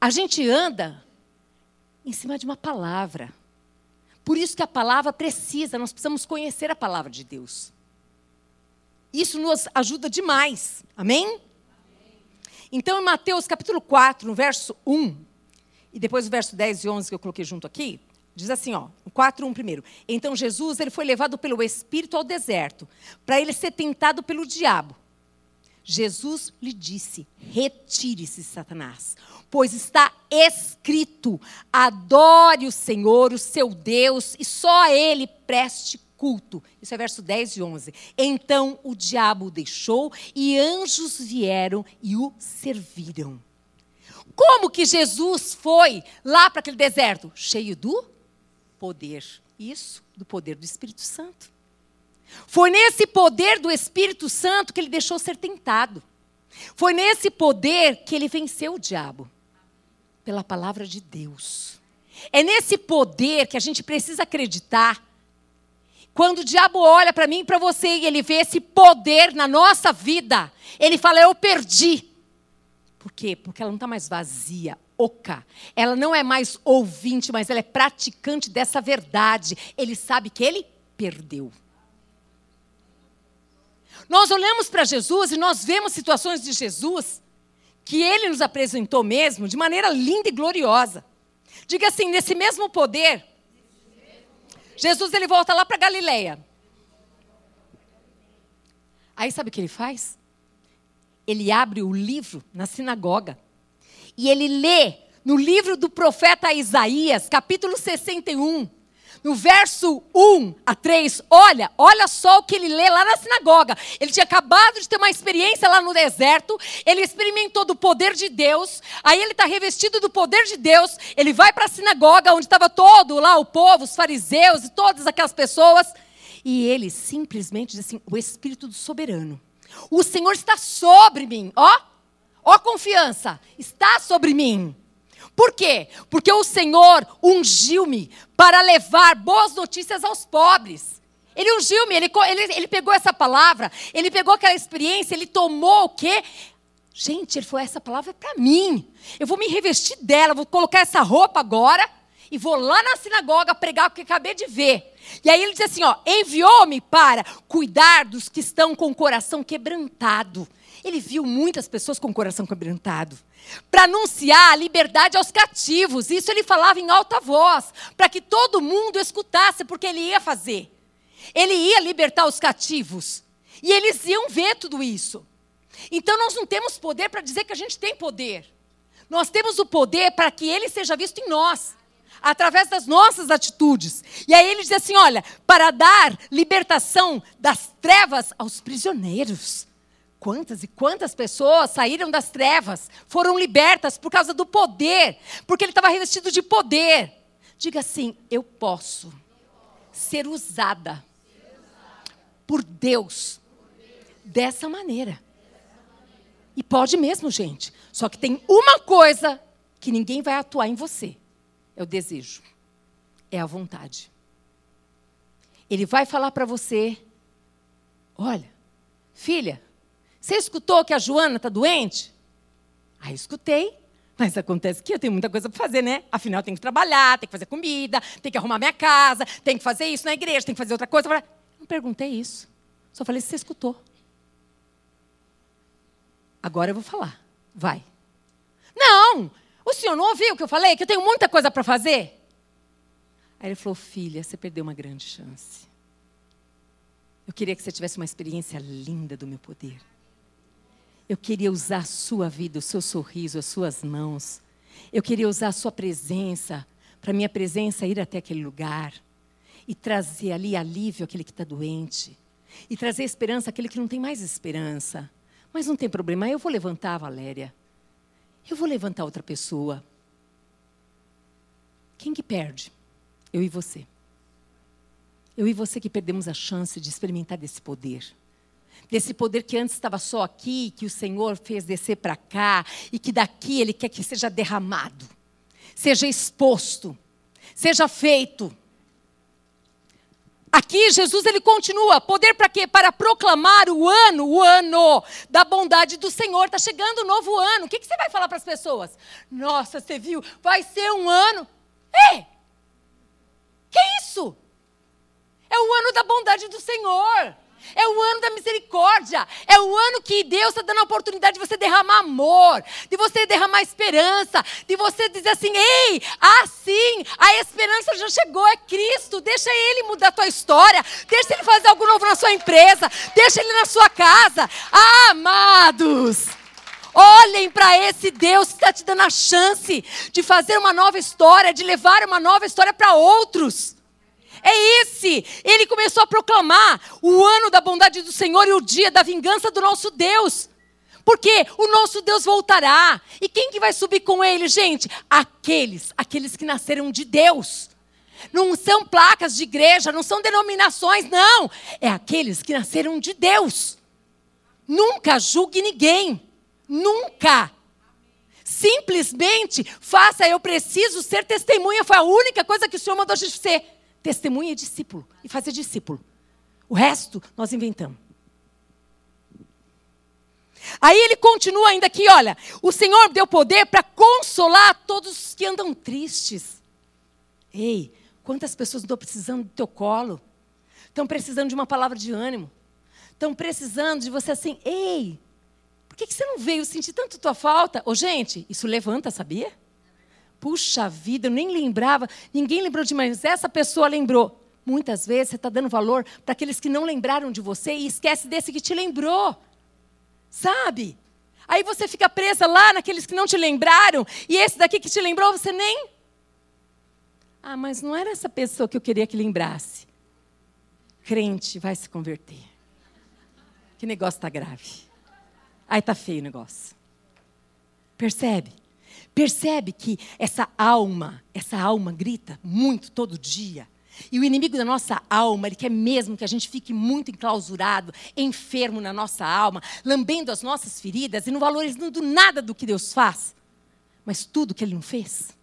A gente anda em cima de uma palavra. Por isso que a palavra precisa, nós precisamos conhecer a palavra de Deus. Isso nos ajuda demais. Amém? Então, em Mateus capítulo 4, no verso 1, e depois o verso 10 e 11 que eu coloquei junto aqui, diz assim, ó, o 4, 1 primeiro. Então Jesus, ele foi levado pelo Espírito ao deserto, para ele ser tentado pelo diabo. Jesus lhe disse: Retire-se, Satanás, pois está escrito: adore o Senhor, o seu Deus, e só a ele preste culto. Isso é verso 10 e 11. Então o diabo o deixou e anjos vieram e o serviram. Como que Jesus foi lá para aquele deserto? Cheio do poder. Isso, do poder do Espírito Santo. Foi nesse poder do Espírito Santo que ele deixou ser tentado. Foi nesse poder que ele venceu o diabo. Pela palavra de Deus. É nesse poder que a gente precisa acreditar. Quando o diabo olha para mim e para você e ele vê esse poder na nossa vida, ele fala: Eu perdi. Por quê? Porque ela não está mais vazia, oca. Ela não é mais ouvinte, mas ela é praticante dessa verdade. Ele sabe que ele perdeu. Nós olhamos para Jesus e nós vemos situações de Jesus que ele nos apresentou mesmo de maneira linda e gloriosa. Diga assim, nesse mesmo poder, Jesus ele volta lá para Galileia. Aí sabe o que ele faz? Ele abre o livro na sinagoga e ele lê no livro do profeta Isaías, capítulo 61, no verso 1 a 3, olha, olha só o que ele lê lá na sinagoga. Ele tinha acabado de ter uma experiência lá no deserto, ele experimentou do poder de Deus, aí ele está revestido do poder de Deus, ele vai para a sinagoga, onde estava todo lá o povo, os fariseus e todas aquelas pessoas, e ele simplesmente diz assim: o Espírito do soberano. O Senhor está sobre mim, ó, ó confiança, está sobre mim. Por quê? Porque o Senhor ungiu-me para levar boas notícias aos pobres. Ele ungiu-me, ele, ele, ele pegou essa palavra, ele pegou aquela experiência, ele tomou o quê? Gente, ele falou: essa palavra é para mim. Eu vou me revestir dela, vou colocar essa roupa agora e vou lá na sinagoga pregar o que acabei de ver. E aí ele diz assim: ó, enviou-me para cuidar dos que estão com o coração quebrantado. Ele viu muitas pessoas com o coração quebrantado para anunciar a liberdade aos cativos. Isso ele falava em alta voz, para que todo mundo escutasse, porque ele ia fazer. Ele ia libertar os cativos. E eles iam ver tudo isso. Então nós não temos poder para dizer que a gente tem poder. Nós temos o poder para que ele seja visto em nós, através das nossas atitudes. E aí ele diz assim: olha, para dar libertação das trevas aos prisioneiros. Quantas e quantas pessoas saíram das trevas, foram libertas por causa do poder, porque ele estava revestido de poder. Diga assim: eu posso ser usada por Deus dessa maneira. E pode mesmo, gente. Só que tem uma coisa que ninguém vai atuar em você: é o desejo, é a vontade. Ele vai falar para você: olha, filha, você escutou que a Joana está doente? Aí escutei. Mas acontece que eu tenho muita coisa para fazer, né? Afinal, tenho que trabalhar, tenho que fazer comida, tenho que arrumar minha casa, tenho que fazer isso na igreja, tenho que fazer outra coisa. Não perguntei isso. Só falei você escutou. Agora eu vou falar. Vai. Não! O senhor não ouviu o que eu falei? Que eu tenho muita coisa para fazer? Aí ele falou: Filha, você perdeu uma grande chance. Eu queria que você tivesse uma experiência linda do meu poder. Eu queria usar a sua vida, o seu sorriso, as suas mãos. Eu queria usar a sua presença, para minha presença ir até aquele lugar e trazer ali alívio àquele que está doente. E trazer esperança àquele que não tem mais esperança. Mas não tem problema, eu vou levantar, Valéria. Eu vou levantar outra pessoa. Quem que perde? Eu e você. Eu e você que perdemos a chance de experimentar desse poder desse poder que antes estava só aqui, que o Senhor fez descer para cá, e que daqui Ele quer que seja derramado, seja exposto, seja feito. Aqui Jesus ele continua, poder para quê? Para proclamar o ano, o ano da bondade do Senhor. Está chegando o novo ano. O que, que você vai falar para as pessoas? Nossa, você viu? Vai ser um ano. Ei! Que isso? É o ano da bondade do Senhor. É o ano da misericórdia. É o ano que Deus está dando a oportunidade de você derramar amor, de você derramar esperança, de você dizer assim: ei, assim, a esperança já chegou, é Cristo. Deixa Ele mudar a tua história. Deixa Ele fazer algo novo na sua empresa. Deixa Ele na sua casa. Ah, amados. Olhem para esse Deus que está te dando a chance de fazer uma nova história, de levar uma nova história para outros. É esse. Ele começou a proclamar o ano da bondade do Senhor e o dia da vingança do nosso Deus. Porque o nosso Deus voltará. E quem que vai subir com ele, gente? Aqueles, aqueles que nasceram de Deus. Não são placas de igreja, não são denominações, não. É aqueles que nasceram de Deus. Nunca julgue ninguém. Nunca. Simplesmente faça, eu preciso ser testemunha. Foi a única coisa que o Senhor mandou a gente ser. Testemunha e discípulo. E fazer discípulo. O resto nós inventamos. Aí ele continua ainda aqui, olha, o Senhor deu poder para consolar todos os que andam tristes. Ei, quantas pessoas estão precisando do teu colo? Estão precisando de uma palavra de ânimo. Estão precisando de você assim, ei, por que, que você não veio sentir tanto tua falta? Ô, gente, isso levanta, sabia? Puxa vida, eu nem lembrava, ninguém lembrou de mais, essa pessoa lembrou. Muitas vezes você está dando valor para aqueles que não lembraram de você e esquece desse que te lembrou. Sabe? Aí você fica presa lá naqueles que não te lembraram, e esse daqui que te lembrou, você nem. Ah, mas não era essa pessoa que eu queria que lembrasse. Crente vai se converter. Que negócio está grave. Aí está feio o negócio. Percebe? Percebe que essa alma, essa alma grita muito todo dia. E o inimigo da nossa alma, ele quer mesmo que a gente fique muito enclausurado, enfermo na nossa alma, lambendo as nossas feridas e não valorizando nada do que Deus faz, mas tudo que ele não fez.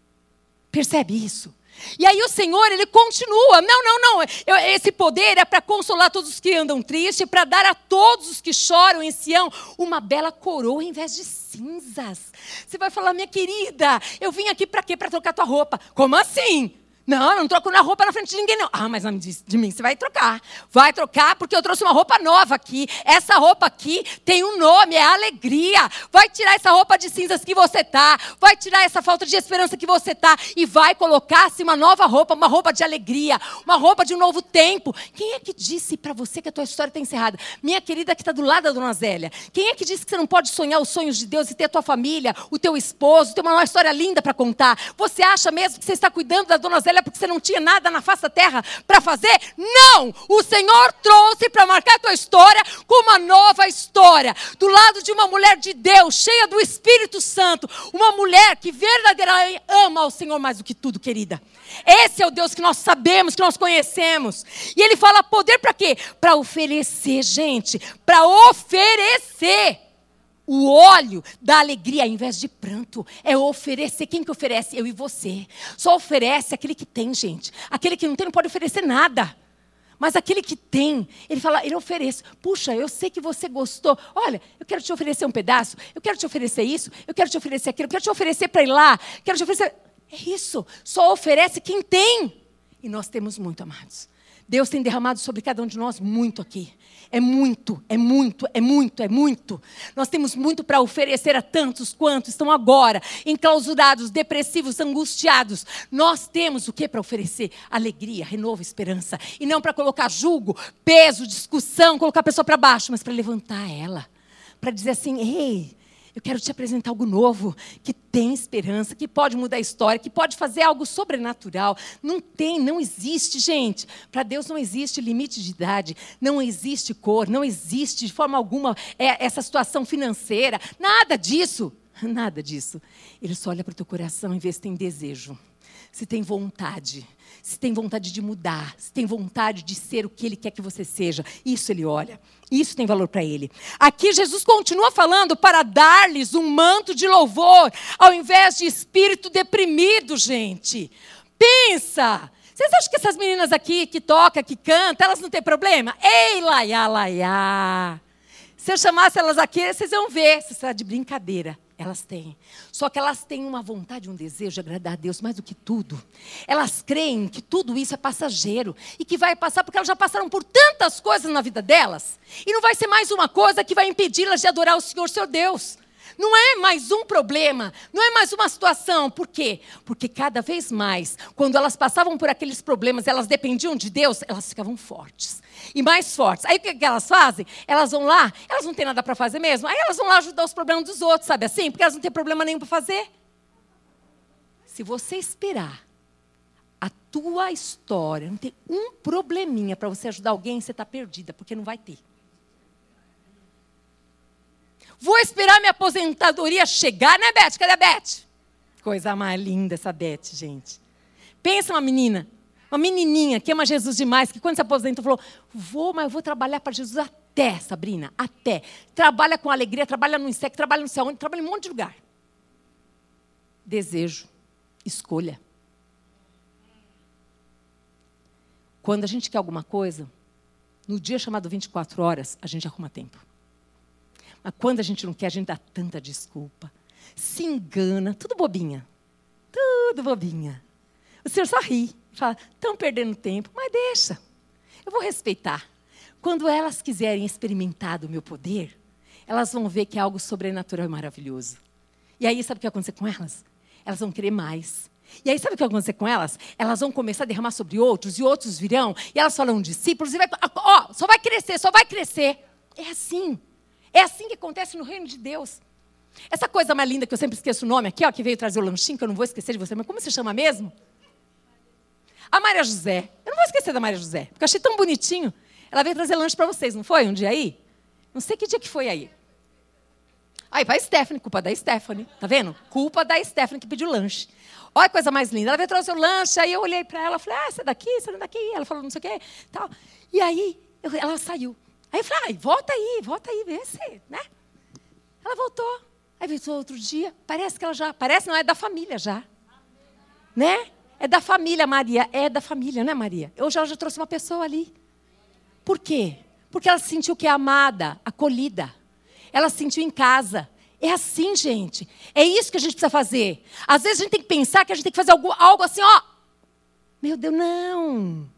Percebe isso? E aí o Senhor, ele continua. Não, não, não. Eu, esse poder é para consolar todos os que andam tristes, para dar a todos os que choram em Sião uma bela coroa em vez de cinzas. Você vai falar, minha querida, eu vim aqui para quê? Para trocar tua roupa. Como assim? Não, eu não troco na roupa na frente de ninguém, não. Ah, mas de, mim você vai trocar. Vai trocar porque eu trouxe uma roupa nova aqui. Essa roupa aqui tem um nome, é alegria. Vai tirar essa roupa de cinzas que você tá. Vai tirar essa falta de esperança que você tá. E vai colocar-se uma nova roupa, uma roupa de alegria. Uma roupa de um novo tempo. Quem é que disse para você que a tua história está encerrada? Minha querida que está do lado da dona Zélia. Quem é que disse que você não pode sonhar os sonhos de Deus e ter a tua família, o teu esposo, ter uma história linda para contar? Você acha mesmo que você está cuidando da dona Zélia? É porque você não tinha nada na face da terra para fazer? Não! O Senhor trouxe para marcar a tua história com uma nova história. Do lado de uma mulher de Deus, cheia do Espírito Santo. Uma mulher que verdadeiramente ama ao Senhor mais do que tudo, querida. Esse é o Deus que nós sabemos, que nós conhecemos. E ele fala poder para quê? Para oferecer, gente. Para oferecer o óleo da alegria ao invés de pranto. É oferecer. Quem que oferece? Eu e você. Só oferece aquele que tem, gente. Aquele que não tem não pode oferecer nada. Mas aquele que tem, ele fala, ele oferece. Puxa, eu sei que você gostou. Olha, eu quero te oferecer um pedaço. Eu quero te oferecer isso. Eu quero te oferecer aquilo. Eu quero te oferecer para ir lá. Quero te oferecer. É isso. Só oferece quem tem. E nós temos muito, amados. Deus tem derramado sobre cada um de nós muito aqui. É muito, é muito, é muito, é muito. Nós temos muito para oferecer a tantos quantos estão agora enclausurados, depressivos, angustiados. Nós temos o que para oferecer? Alegria, renovo, esperança. E não para colocar julgo, peso, discussão, colocar a pessoa para baixo, mas para levantar ela. Para dizer assim: ei, eu quero te apresentar algo novo, que tem esperança, que pode mudar a história, que pode fazer algo sobrenatural. Não tem, não existe, gente. Para Deus não existe limite de idade, não existe cor, não existe de forma alguma é, essa situação financeira, nada disso. [LAUGHS] Nada disso. Ele só olha para o teu coração e vê se tem desejo, se tem vontade se tem vontade de mudar, se tem vontade de ser o que Ele quer que você seja. Isso Ele olha. Isso tem valor para Ele. Aqui Jesus continua falando para dar-lhes um manto de louvor, ao invés de espírito deprimido, gente. Pensa! Vocês acham que essas meninas aqui que tocam, que cantam, elas não têm problema? Ei, laiá, laiá. Se eu chamasse elas aqui, vocês iam ver. Isso está de brincadeira. Elas têm. Só que elas têm uma vontade, um desejo de agradar a Deus mais do que tudo. Elas creem que tudo isso é passageiro e que vai passar porque elas já passaram por tantas coisas na vida delas. E não vai ser mais uma coisa que vai impedi-las de adorar o Senhor, seu Deus. Não é mais um problema, não é mais uma situação. Por quê? Porque cada vez mais, quando elas passavam por aqueles problemas, elas dependiam de Deus, elas ficavam fortes. E mais fortes. Aí o que elas fazem? Elas vão lá, elas não têm nada para fazer mesmo. Aí elas vão lá ajudar os problemas dos outros, sabe assim? Porque elas não têm problema nenhum para fazer. Se você esperar a tua história não tem um probleminha para você ajudar alguém, você está perdida, porque não vai ter. Vou esperar minha aposentadoria chegar, né, Beth? Cadê a Beth? Coisa mais linda essa Beth, gente. Pensa uma menina, uma menininha que ama Jesus demais, que quando se aposentou falou: Vou, mas eu vou trabalhar para Jesus até, Sabrina, até. Trabalha com alegria, trabalha no insecto, trabalha no céu, trabalha em um monte de lugar. Desejo, escolha. Quando a gente quer alguma coisa, no dia chamado 24 horas, a gente arruma tempo. Mas quando a gente não quer, a gente dá tanta desculpa. Se engana, tudo bobinha. Tudo bobinha. O senhor só ri. Fala, estão perdendo tempo, mas deixa. Eu vou respeitar. Quando elas quiserem experimentar do meu poder, elas vão ver que é algo sobrenatural e maravilhoso. E aí, sabe o que vai acontecer com elas? Elas vão querer mais. E aí, sabe o que vai acontecer com elas? Elas vão começar a derramar sobre outros, e outros virão, e elas falam discípulos, e vai, ó, só vai crescer, só vai crescer. É assim. É assim que acontece no reino de Deus. Essa coisa mais linda que eu sempre esqueço o nome aqui, ó, que veio trazer o lanchinho, que eu não vou esquecer de você, mas como se chama mesmo? A Maria José. Eu não vou esquecer da Maria José, porque eu achei tão bonitinho. Ela veio trazer lanche para vocês, não foi? Um dia aí? Não sei que dia que foi aí. Aí vai a Stephanie, culpa da Stephanie. Tá vendo? Culpa da Stephanie que pediu lanche. Olha a coisa mais linda. Ela veio trazer o lanche, aí eu olhei para ela, falei, ah, você é daqui, você é daqui. Ela falou, não sei o quê, tal. E aí, eu, ela saiu. Aí eu falei, ah, volta aí, volta aí, vê se, né? Ela voltou. Aí voltou outro dia. Parece que ela já, parece não, é da família já. Né? É da família, Maria. É da família, né, Maria? Hoje ela já trouxe uma pessoa ali. Por quê? Porque ela se sentiu que é amada, acolhida. Ela se sentiu em casa. É assim, gente. É isso que a gente precisa fazer. Às vezes a gente tem que pensar que a gente tem que fazer algo, algo assim, ó. Meu Deus, não.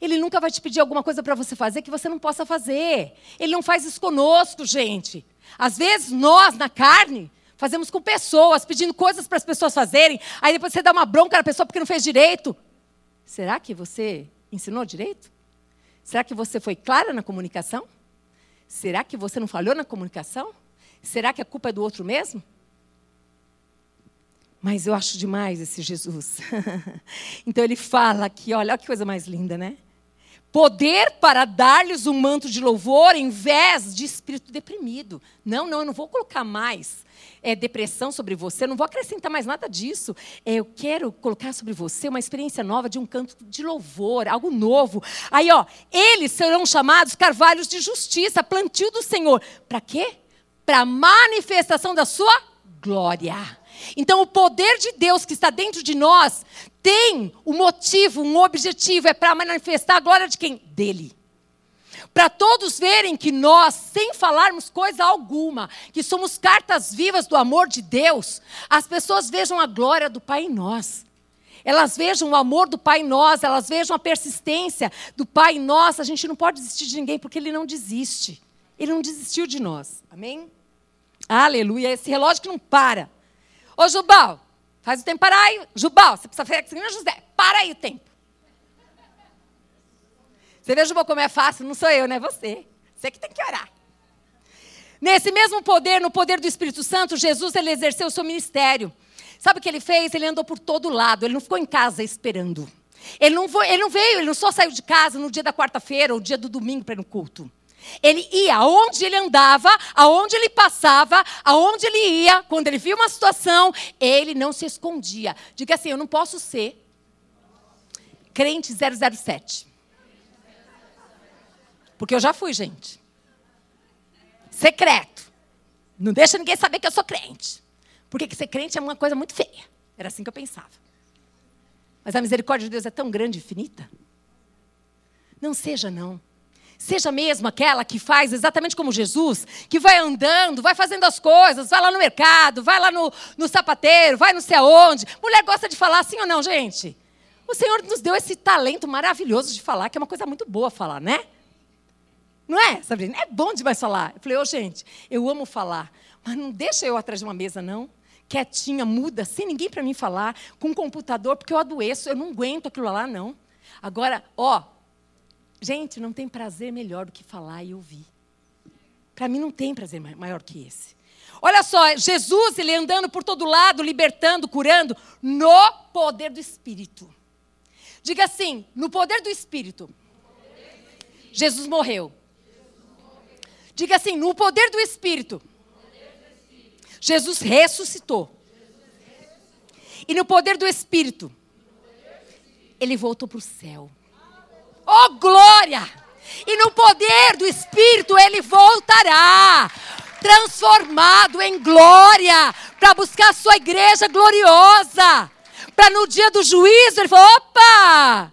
Ele nunca vai te pedir alguma coisa para você fazer que você não possa fazer. Ele não faz isso conosco, gente. Às vezes nós, na carne, fazemos com pessoas, pedindo coisas para as pessoas fazerem. Aí depois você dá uma bronca na pessoa porque não fez direito. Será que você ensinou direito? Será que você foi clara na comunicação? Será que você não falhou na comunicação? Será que a culpa é do outro mesmo? Mas eu acho demais esse Jesus. [LAUGHS] então ele fala aqui, olha, olha que coisa mais linda, né? Poder para dar-lhes um manto de louvor em vez de espírito deprimido. Não, não, eu não vou colocar mais é, depressão sobre você, eu não vou acrescentar mais nada disso. É, eu quero colocar sobre você uma experiência nova de um canto de louvor, algo novo. Aí, ó, eles serão chamados carvalhos de justiça, plantio do Senhor. Para quê? para manifestação da sua glória. Então, o poder de Deus que está dentro de nós tem um motivo, um objetivo, é para manifestar a glória de quem? Dele. Para todos verem que nós, sem falarmos coisa alguma, que somos cartas vivas do amor de Deus, as pessoas vejam a glória do Pai em nós. Elas vejam o amor do Pai em nós, elas vejam a persistência do Pai em nós. A gente não pode desistir de ninguém porque Ele não desiste. Ele não desistiu de nós. Amém? Aleluia. Esse relógio que não para. Ô, Jubal, faz o tempo parar aí. Jubal, você precisa fazer assim, José. Para aí o tempo. Você vê, Jubal, como é fácil? Não sou eu, né? Você. Você que tem que orar. Nesse mesmo poder, no poder do Espírito Santo, Jesus ele exerceu o seu ministério. Sabe o que ele fez? Ele andou por todo lado. Ele não ficou em casa esperando. Ele não, foi, ele não veio, ele não só saiu de casa no dia da quarta-feira ou dia do domingo para ir no culto. Ele ia aonde ele andava, aonde ele passava, aonde ele ia, quando ele via uma situação, ele não se escondia. Diga assim: eu não posso ser crente 007. Porque eu já fui, gente. Secreto. Não deixa ninguém saber que eu sou crente. Porque ser crente é uma coisa muito feia. Era assim que eu pensava. Mas a misericórdia de Deus é tão grande e infinita. Não seja, não. Seja mesmo aquela que faz exatamente como Jesus, que vai andando, vai fazendo as coisas, vai lá no mercado, vai lá no, no sapateiro, vai não sei aonde. Mulher gosta de falar assim ou não, gente? O Senhor nos deu esse talento maravilhoso de falar, que é uma coisa muito boa falar, né? Não é, Sabrina? É bom demais falar. Eu falei, ô oh, gente, eu amo falar, mas não deixa eu atrás de uma mesa, não. Quietinha, muda, sem ninguém para mim falar, com um computador, porque eu adoeço, eu não aguento aquilo lá, não. Agora, ó, Gente, não tem prazer melhor do que falar e ouvir. Para mim não tem prazer maior que esse. Olha só, Jesus, ele andando por todo lado, libertando, curando, no poder do Espírito. Diga assim: no poder do Espírito, Jesus morreu. Diga assim: no poder do Espírito, Jesus ressuscitou. E no poder do Espírito, ele voltou para o céu. Oh, glória! E no poder do Espírito, ele voltará transformado em glória para buscar a sua igreja gloriosa. Para no dia do juízo, ele falou: opa!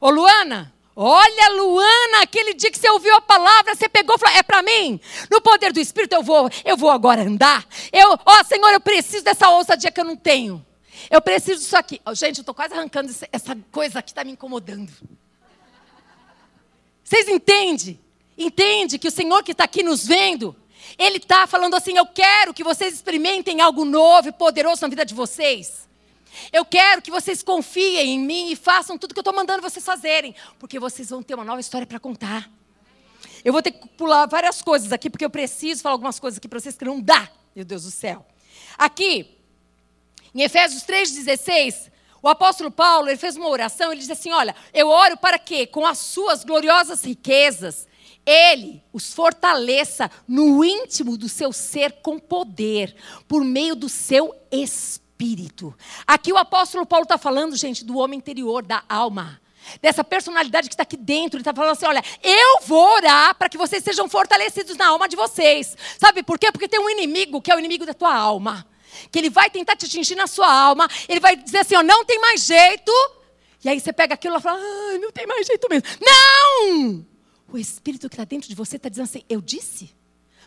Ô Luana, olha, Luana, aquele dia que você ouviu a palavra, você pegou e falou: é para mim. No poder do Espírito, eu vou, eu vou agora andar. Eu, ó, Senhor, eu preciso dessa ousadia que eu não tenho. Eu preciso disso aqui. Oh, gente, eu estou quase arrancando essa coisa que está me incomodando. Vocês entendem? Entende que o Senhor que está aqui nos vendo, Ele está falando assim: eu quero que vocês experimentem algo novo e poderoso na vida de vocês. Eu quero que vocês confiem em mim e façam tudo que eu estou mandando vocês fazerem, porque vocês vão ter uma nova história para contar. Eu vou ter que pular várias coisas aqui, porque eu preciso falar algumas coisas aqui para vocês que não dá, meu Deus do céu. Aqui, em Efésios 3,16, o apóstolo Paulo ele fez uma oração, ele diz assim: Olha, eu oro para que, com as suas gloriosas riquezas, ele os fortaleça no íntimo do seu ser com poder, por meio do seu espírito. Aqui o apóstolo Paulo está falando, gente, do homem interior, da alma. Dessa personalidade que está aqui dentro, ele está falando assim: olha, eu vou orar para que vocês sejam fortalecidos na alma de vocês. Sabe por quê? Porque tem um inimigo que é o inimigo da tua alma que ele vai tentar te atingir na sua alma, ele vai dizer assim, ó, não tem mais jeito. E aí você pega aquilo e fala, ah, não tem mais jeito mesmo. Não! O Espírito que está dentro de você está dizendo assim, eu disse,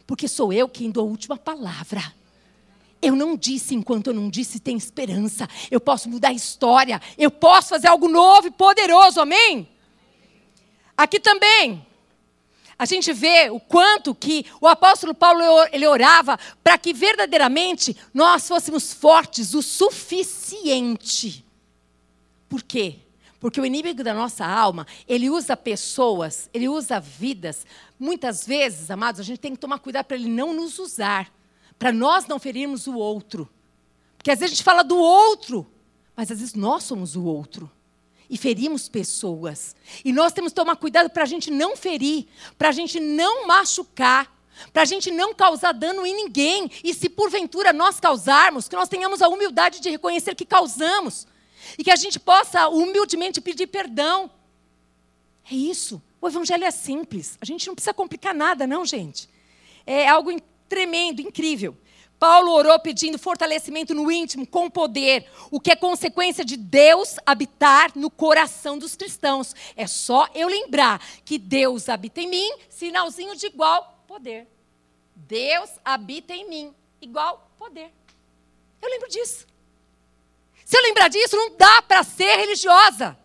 porque sou eu quem dou a última palavra. Eu não disse enquanto eu não disse, tem esperança. Eu posso mudar a história. Eu posso fazer algo novo e poderoso, amém? Aqui também, a gente vê o quanto que o apóstolo Paulo ele orava para que verdadeiramente nós fôssemos fortes o suficiente. Por quê? Porque o inimigo da nossa alma, ele usa pessoas, ele usa vidas. Muitas vezes, amados, a gente tem que tomar cuidado para ele não nos usar, para nós não ferirmos o outro. Porque às vezes a gente fala do outro, mas às vezes nós somos o outro e ferimos pessoas. E nós temos que tomar cuidado para a gente não ferir, para a gente não machucar, para a gente não causar dano em ninguém. E se porventura nós causarmos, que nós tenhamos a humildade de reconhecer que causamos. E que a gente possa humildemente pedir perdão. É isso. O evangelho é simples. A gente não precisa complicar nada, não, gente. É algo tremendo, incrível. Paulo orou pedindo fortalecimento no íntimo, com poder, o que é consequência de Deus habitar no coração dos cristãos. É só eu lembrar que Deus habita em mim, sinalzinho de igual poder. Deus habita em mim, igual poder. Eu lembro disso. Se eu lembrar disso, não dá para ser religiosa.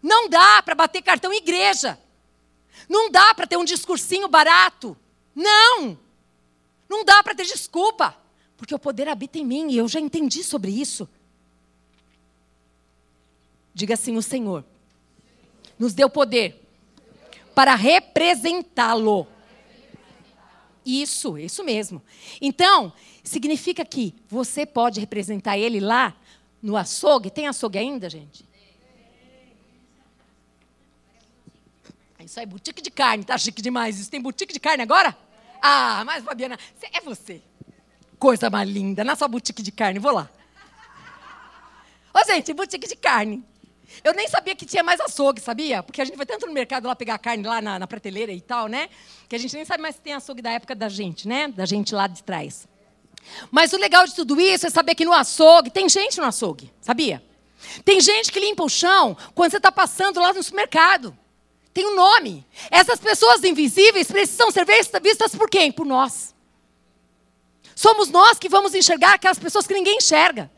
Não dá para bater cartão em igreja. Não dá para ter um discursinho barato. Não! Não dá para ter desculpa, porque o poder habita em mim e eu já entendi sobre isso. Diga assim: o Senhor nos deu poder para representá-lo. Isso, isso mesmo. Então, significa que você pode representar ele lá no açougue. Tem açougue ainda, gente? Isso aí, boutique de carne, tá chique demais. Isso tem boutique de carne agora? Ah, mas Fabiana, é você. Coisa mais linda, na sua boutique de carne, vou lá. Ô, gente, boutique de carne. Eu nem sabia que tinha mais açougue, sabia? Porque a gente vai tanto no mercado lá pegar carne lá na, na prateleira e tal, né? Que a gente nem sabe mais se tem açougue da época da gente, né? Da gente lá de trás. Mas o legal de tudo isso é saber que no açougue tem gente no açougue, sabia? Tem gente que limpa o chão quando você está passando lá no supermercado tem um nome. Essas pessoas invisíveis precisam ser vistas por quem? Por nós. Somos nós que vamos enxergar aquelas pessoas que ninguém enxerga.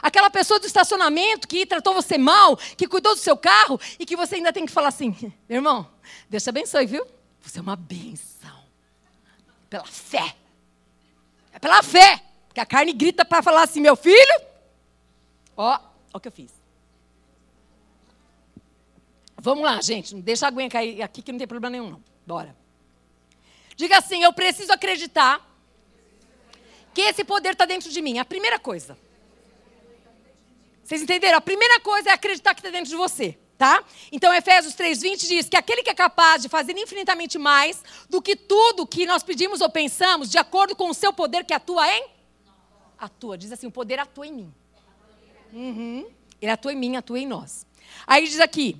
Aquela pessoa do estacionamento que tratou você mal, que cuidou do seu carro e que você ainda tem que falar assim: [LAUGHS] irmão, Deus te abençoe, viu? Você é uma benção. Pela fé. É pela fé. Que a carne grita para falar assim: meu filho, ó, ó o que eu fiz. Vamos lá, gente. Deixa a aguinha cair aqui que não tem problema nenhum, não. Bora. Diga assim: eu preciso acreditar que esse poder está dentro de mim. A primeira coisa. Vocês entenderam? A primeira coisa é acreditar que está dentro de você. Tá? Então, Efésios 3,20 diz que aquele que é capaz de fazer infinitamente mais do que tudo que nós pedimos ou pensamos, de acordo com o seu poder que atua em? Atua. Diz assim: o poder atua em mim. Uhum. Ele atua em mim, atua em nós. Aí diz aqui: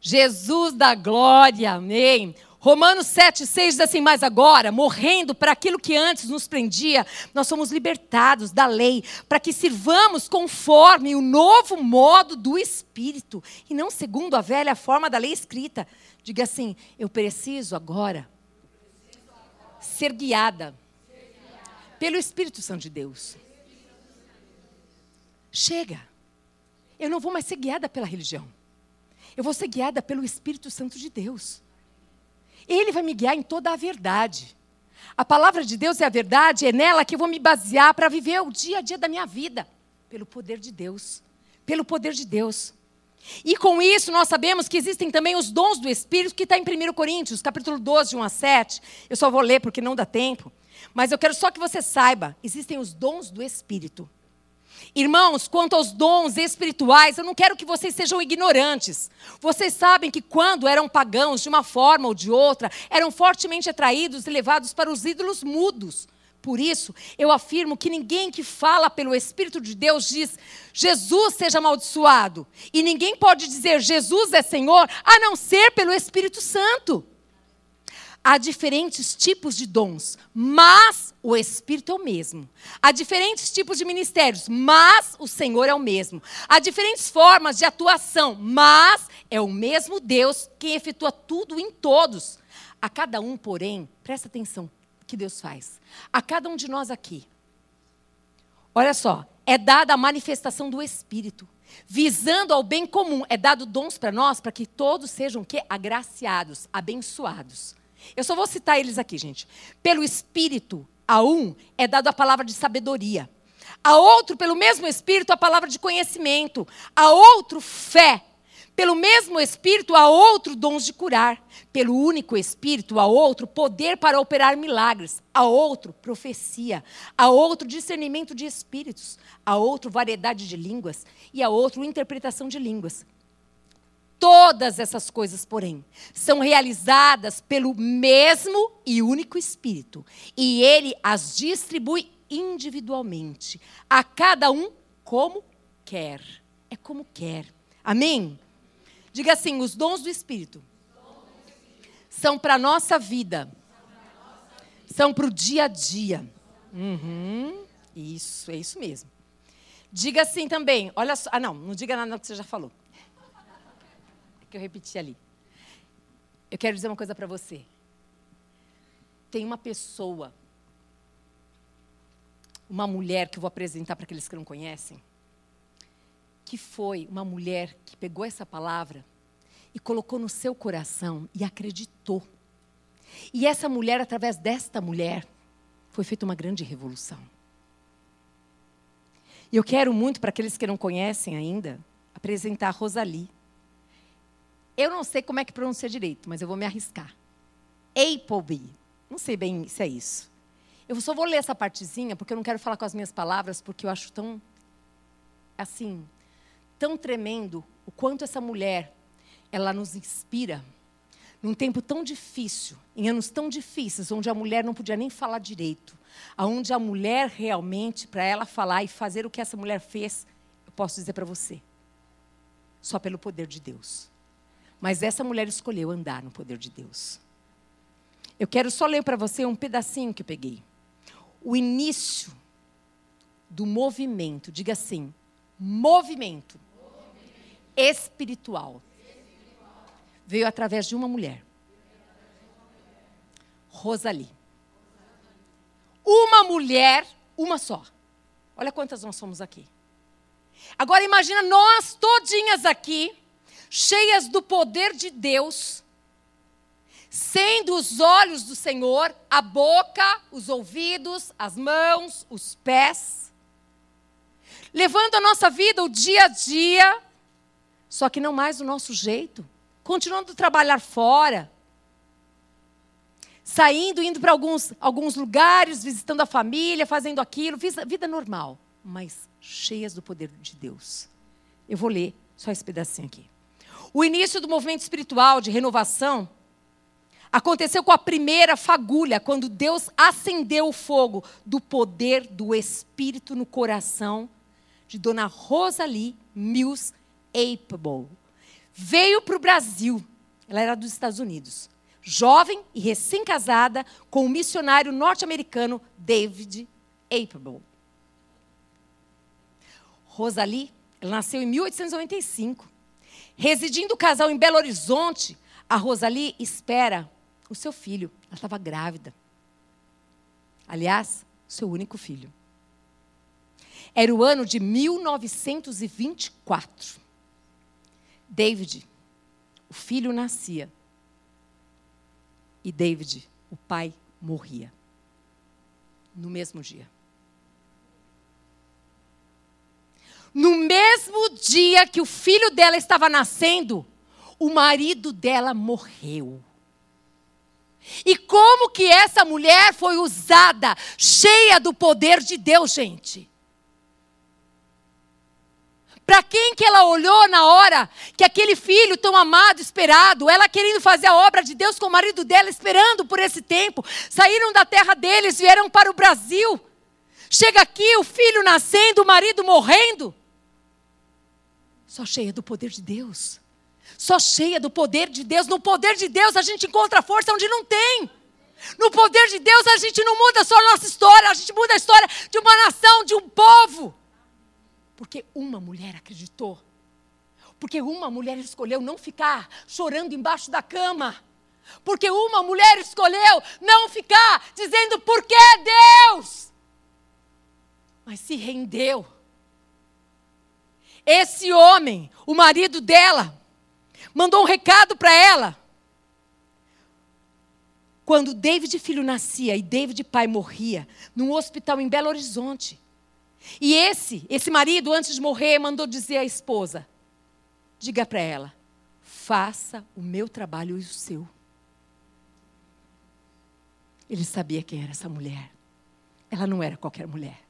Jesus da glória, amém. Romanos 7, 6 diz assim: Mas agora, morrendo para aquilo que antes nos prendia, nós somos libertados da lei, para que sirvamos conforme o novo modo do Espírito, e não segundo a velha forma da lei escrita. Diga assim: Eu preciso agora ser guiada pelo Espírito Santo de Deus. Chega. Eu não vou mais ser guiada pela religião. Eu vou ser guiada pelo Espírito Santo de Deus. Ele vai me guiar em toda a verdade. A palavra de Deus é a verdade, é nela que eu vou me basear para viver o dia a dia da minha vida, pelo poder de Deus. Pelo poder de Deus. E com isso nós sabemos que existem também os dons do Espírito, que está em 1 Coríntios, capítulo 12, de 1 a 7. Eu só vou ler porque não dá tempo. Mas eu quero só que você saiba: existem os dons do Espírito. Irmãos, quanto aos dons espirituais, eu não quero que vocês sejam ignorantes. Vocês sabem que quando eram pagãos, de uma forma ou de outra, eram fortemente atraídos e levados para os ídolos mudos. Por isso, eu afirmo que ninguém que fala pelo Espírito de Deus diz Jesus seja amaldiçoado. E ninguém pode dizer Jesus é Senhor a não ser pelo Espírito Santo. Há diferentes tipos de dons, mas o Espírito é o mesmo. Há diferentes tipos de ministérios, mas o Senhor é o mesmo. Há diferentes formas de atuação, mas é o mesmo Deus quem efetua tudo em todos. A cada um, porém, presta atenção que Deus faz. A cada um de nós aqui, olha só, é dada a manifestação do Espírito visando ao bem comum. É dado dons para nós para que todos sejam que agraciados, abençoados. Eu só vou citar eles aqui, gente. Pelo Espírito, a um é dado a palavra de sabedoria. A outro, pelo mesmo Espírito, a palavra de conhecimento. A outro, fé. Pelo mesmo Espírito, a outro, dons de curar. Pelo único Espírito, a outro, poder para operar milagres. A outro, profecia. A outro, discernimento de espíritos. A outro, variedade de línguas. E a outro, interpretação de línguas. Todas essas coisas, porém, são realizadas pelo mesmo e único Espírito, e ele as distribui individualmente, a cada um como quer. É como quer. Amém? Diga assim: os dons do Espírito são para a nossa vida, são para o dia a dia. Uhum, isso, é isso mesmo. Diga assim também, olha só. Ah, não, não diga nada que você já falou que eu repeti ali. Eu quero dizer uma coisa para você. Tem uma pessoa, uma mulher que eu vou apresentar para aqueles que não conhecem, que foi uma mulher que pegou essa palavra e colocou no seu coração e acreditou. E essa mulher, através desta mulher, foi feita uma grande revolução. E eu quero muito, para aqueles que não conhecem ainda, apresentar a Rosalie. Eu não sei como é que pronuncia direito, mas eu vou me arriscar. Appleby. Não sei bem se é isso. Eu só vou ler essa partezinha, porque eu não quero falar com as minhas palavras, porque eu acho tão, assim, tão tremendo o quanto essa mulher, ela nos inspira num tempo tão difícil, em anos tão difíceis, onde a mulher não podia nem falar direito, aonde a mulher realmente, para ela falar e fazer o que essa mulher fez, eu posso dizer para você, só pelo poder de Deus. Mas essa mulher escolheu andar no poder de Deus. Eu quero só ler para você um pedacinho que eu peguei. O início do movimento, diga assim, movimento, espiritual, veio através de uma mulher. Rosalie. Uma mulher, uma só. Olha quantas nós somos aqui. Agora imagina nós todinhas aqui cheias do poder de Deus, sendo os olhos do Senhor, a boca, os ouvidos, as mãos, os pés, levando a nossa vida o dia a dia, só que não mais do nosso jeito, continuando a trabalhar fora, saindo, indo para alguns, alguns lugares, visitando a família, fazendo aquilo, vida, normal. mas cheias do poder de Deus. Eu vou ler só esse pedacinho aqui. O início do movimento espiritual de renovação aconteceu com a primeira fagulha, quando Deus acendeu o fogo do poder do Espírito no coração de Dona Rosalie Mills Apable. Veio para o Brasil, ela era dos Estados Unidos, jovem e recém-casada com o missionário norte-americano David Apable. Rosalie, nasceu em 1895. Residindo o casal em Belo Horizonte, a Rosalie espera o seu filho. Ela estava grávida. Aliás, seu único filho. Era o ano de 1924. David, o filho nascia. E David, o pai, morria. No mesmo dia. No mesmo dia que o filho dela estava nascendo, o marido dela morreu. E como que essa mulher foi usada, cheia do poder de Deus, gente? Para quem que ela olhou na hora que aquele filho tão amado, esperado, ela querendo fazer a obra de Deus com o marido dela, esperando por esse tempo, saíram da terra deles, vieram para o Brasil. Chega aqui, o filho nascendo, o marido morrendo. Só cheia do poder de Deus só cheia do poder de Deus. No poder de Deus a gente encontra força onde não tem. No poder de Deus a gente não muda só a nossa história, a gente muda a história de uma nação, de um povo. Porque uma mulher acreditou. Porque uma mulher escolheu não ficar chorando embaixo da cama. Porque uma mulher escolheu não ficar dizendo por que Deus. Mas se rendeu. Esse homem, o marido dela, mandou um recado para ela. Quando David filho nascia e David pai morria, num hospital em Belo Horizonte. E esse, esse marido, antes de morrer, mandou dizer à esposa: diga para ela, faça o meu trabalho e o seu. Ele sabia quem era essa mulher. Ela não era qualquer mulher.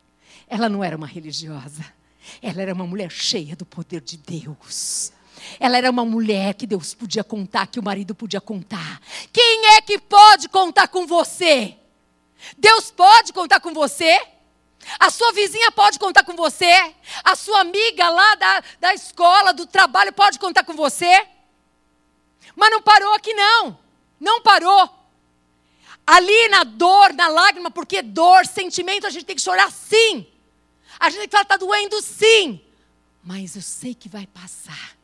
Ela não era uma religiosa. Ela era uma mulher cheia do poder de Deus. Ela era uma mulher que Deus podia contar, que o marido podia contar. Quem é que pode contar com você? Deus pode contar com você? A sua vizinha pode contar com você? A sua amiga lá da, da escola, do trabalho, pode contar com você? Mas não parou aqui, não. Não parou. Ali na dor, na lágrima, porque dor, sentimento, a gente tem que chorar sim. A gente falar, está doendo sim. Mas eu sei que vai passar.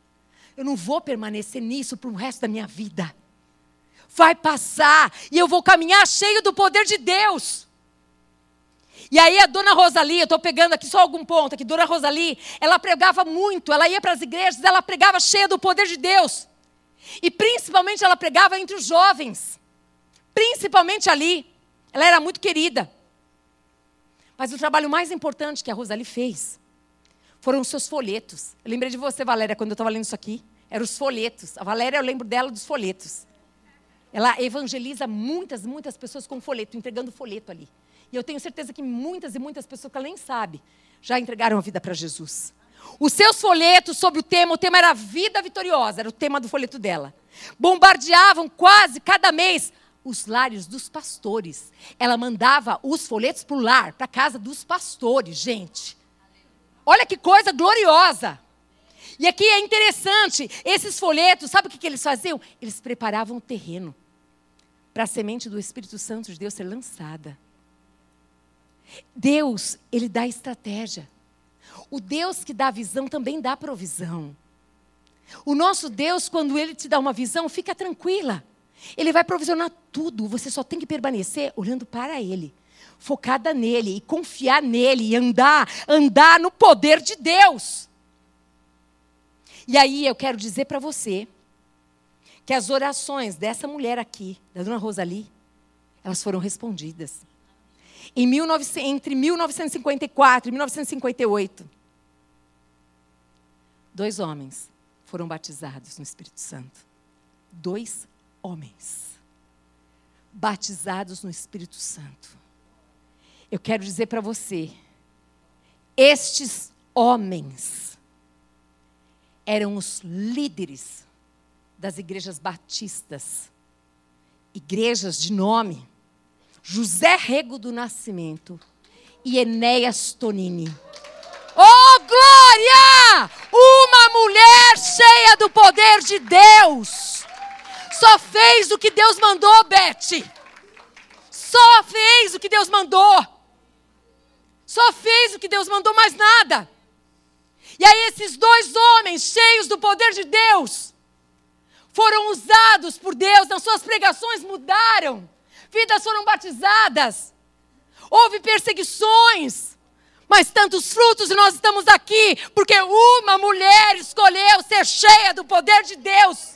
Eu não vou permanecer nisso para o resto da minha vida. Vai passar e eu vou caminhar cheio do poder de Deus. E aí a dona Rosalie, eu estou pegando aqui só algum ponto aqui, dona Rosalie, ela pregava muito, ela ia para as igrejas, ela pregava cheia do poder de Deus. E principalmente ela pregava entre os jovens. Principalmente ali. Ela era muito querida. Mas o trabalho mais importante que a Rosalie fez foram os seus folhetos. Eu lembrei de você, Valéria, quando eu estava lendo isso aqui. Eram os folhetos. A Valéria, eu lembro dela dos folhetos. Ela evangeliza muitas, muitas pessoas com folheto, entregando folheto ali. E eu tenho certeza que muitas e muitas pessoas que ela nem sabe já entregaram a vida para Jesus. Os seus folhetos sobre o tema, o tema era vida vitoriosa, era o tema do folheto dela. Bombardeavam quase cada mês os lares dos pastores. Ela mandava os folhetos para o lar, para a casa dos pastores, gente. Olha que coisa gloriosa. E aqui é interessante, esses folhetos, sabe o que, que eles faziam? Eles preparavam o terreno para a semente do Espírito Santo de Deus ser lançada. Deus, ele dá estratégia. O Deus que dá visão também dá provisão. O nosso Deus, quando ele te dá uma visão, fica tranquila. Ele vai provisionar tudo, você só tem que permanecer olhando para ele focada nele e confiar nele e andar, andar no poder de Deus. E aí eu quero dizer para você que as orações dessa mulher aqui, da dona Rosalie, elas foram respondidas. Em 19, entre 1954 e 1958, dois homens foram batizados no Espírito Santo. Dois homens batizados no Espírito Santo. Eu quero dizer para você Estes homens eram os líderes das igrejas batistas, igrejas de nome. José Rego do Nascimento e Enéas Tonini. Oh, glória! Uma mulher cheia do poder de Deus. Só fez o que Deus mandou, Beth. Só fez o que Deus mandou. Só fez o que Deus mandou, mais nada. E aí, esses dois homens, cheios do poder de Deus, foram usados por Deus, nas suas pregações mudaram, vidas foram batizadas, houve perseguições, mas tantos frutos e nós estamos aqui porque uma mulher escolheu ser cheia do poder de Deus.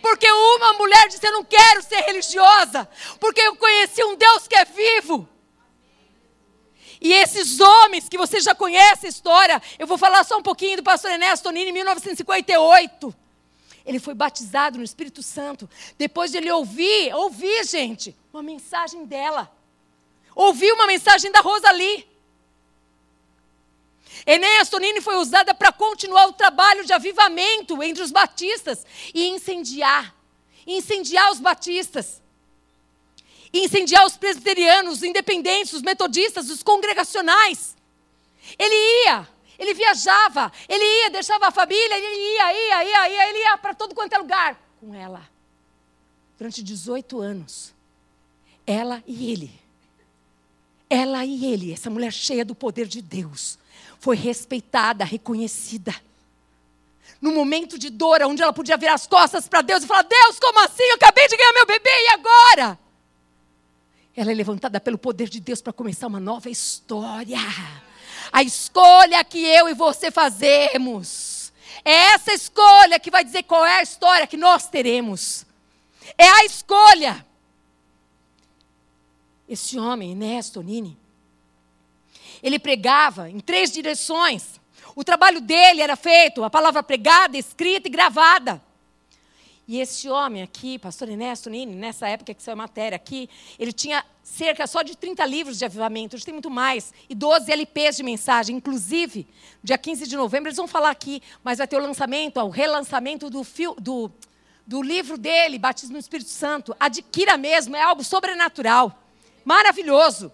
Porque uma mulher disse: Eu não quero ser religiosa, porque eu conheci um Deus que é vivo. E esses homens que você já conhece a história, eu vou falar só um pouquinho do pastor Ernesto Tonini, em 1958. Ele foi batizado no Espírito Santo. Depois de ele ouvir, ouvir, gente, uma mensagem dela. Ouvir uma mensagem da Rosalie. Enéas Tonini foi usada para continuar o trabalho de avivamento entre os batistas e incendiar. Incendiar os batistas incendiar os presbiterianos, os independentes, os metodistas, os congregacionais. Ele ia, ele viajava, ele ia, deixava a família, ele ia, ia, ia, ia, ele ia para todo quanto é lugar com ela. Durante 18 anos. Ela e ele. Ela e ele, essa mulher cheia do poder de Deus, foi respeitada, reconhecida. No momento de dor, onde ela podia virar as costas para Deus e falar: Deus, como assim? Eu acabei de ganhar meu bebê e agora? Ela é levantada pelo poder de Deus para começar uma nova história. A escolha que eu e você fazemos. É essa escolha que vai dizer qual é a história que nós teremos. É a escolha. Esse homem, Ernesto Nini, ele pregava em três direções. O trabalho dele era feito, a palavra pregada, escrita e gravada. E esse homem aqui, pastor Ernesto Nini, nessa época que saiu a matéria aqui, ele tinha cerca só de 30 livros de avivamento, hoje tem muito mais, e 12 LPs de mensagem. Inclusive, dia 15 de novembro, eles vão falar aqui, mas vai ter o lançamento, o relançamento do, fio, do, do livro dele, Batismo no Espírito Santo. Adquira mesmo, é algo sobrenatural. Maravilhoso.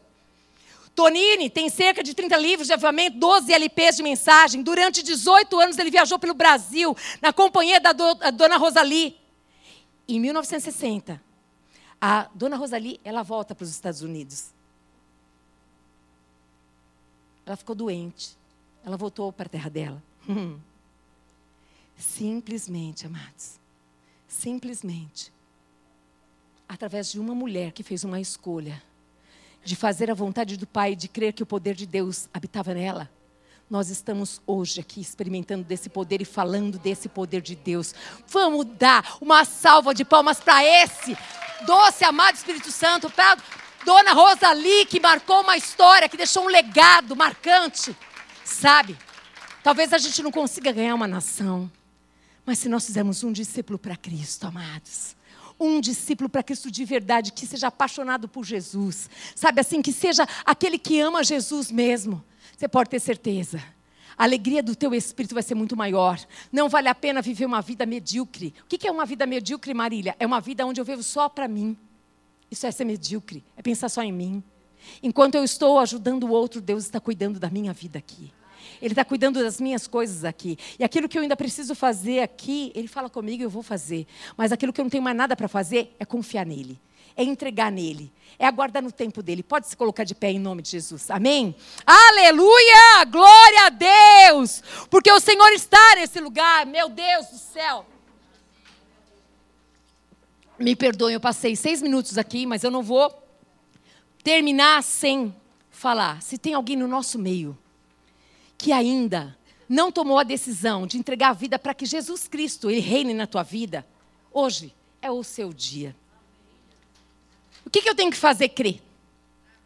Tonini tem cerca de 30 livros de avivamento, 12 LPs de mensagem. Durante 18 anos ele viajou pelo Brasil, na companhia da do, dona Rosalie. Em 1960, a dona Rosalie, ela volta para os Estados Unidos. Ela ficou doente. Ela voltou para a terra dela. [LAUGHS] Simplesmente, amados. Simplesmente. Através de uma mulher que fez uma escolha de fazer a vontade do Pai, de crer que o poder de Deus habitava nela nós estamos hoje aqui experimentando desse poder e falando desse poder de Deus. Vamos dar uma salva de palmas para esse doce, amado Espírito Santo, para Dona Rosalie, que marcou uma história, que deixou um legado marcante. Sabe? Talvez a gente não consiga ganhar uma nação, mas se nós fizermos um discípulo para Cristo, amados, um discípulo para Cristo de verdade, que seja apaixonado por Jesus, sabe assim, que seja aquele que ama Jesus mesmo você pode ter certeza. A alegria do teu espírito vai ser muito maior. Não vale a pena viver uma vida medíocre. O que é uma vida medíocre, Marília? É uma vida onde eu vivo só para mim. Isso é ser medíocre, é pensar só em mim. Enquanto eu estou ajudando o outro, Deus está cuidando da minha vida aqui. Ele está cuidando das minhas coisas aqui. E aquilo que eu ainda preciso fazer aqui, Ele fala comigo e eu vou fazer. Mas aquilo que eu não tenho mais nada para fazer é confiar nele é entregar nele, é aguardar no tempo dele. Pode se colocar de pé em nome de Jesus. Amém? Aleluia! Glória a Deus! Porque o Senhor está nesse lugar, meu Deus do céu. Me perdoem, eu passei seis minutos aqui, mas eu não vou terminar sem falar. Se tem alguém no nosso meio que ainda não tomou a decisão de entregar a vida para que Jesus Cristo ele reine na tua vida, hoje é o seu dia. O que, que eu tenho que fazer? Crer.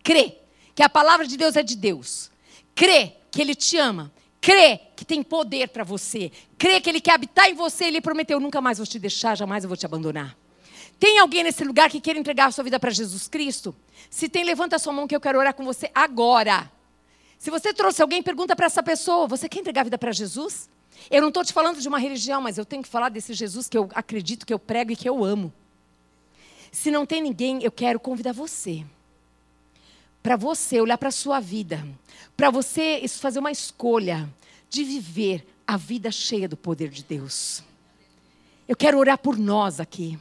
Crer que a palavra de Deus é de Deus. Crer que Ele te ama. Crer que tem poder para você. Crer que Ele quer habitar em você. Ele prometeu: nunca mais vou te deixar, jamais eu vou te abandonar. Tem alguém nesse lugar que quer entregar a sua vida para Jesus Cristo? Se tem, levanta a sua mão que eu quero orar com você agora. Se você trouxe alguém, pergunta para essa pessoa: você quer entregar a vida para Jesus? Eu não estou te falando de uma religião, mas eu tenho que falar desse Jesus que eu acredito, que eu prego e que eu amo. Se não tem ninguém, eu quero convidar você. Para você olhar para a sua vida. Para você fazer uma escolha de viver a vida cheia do poder de Deus. Eu quero orar por nós aqui.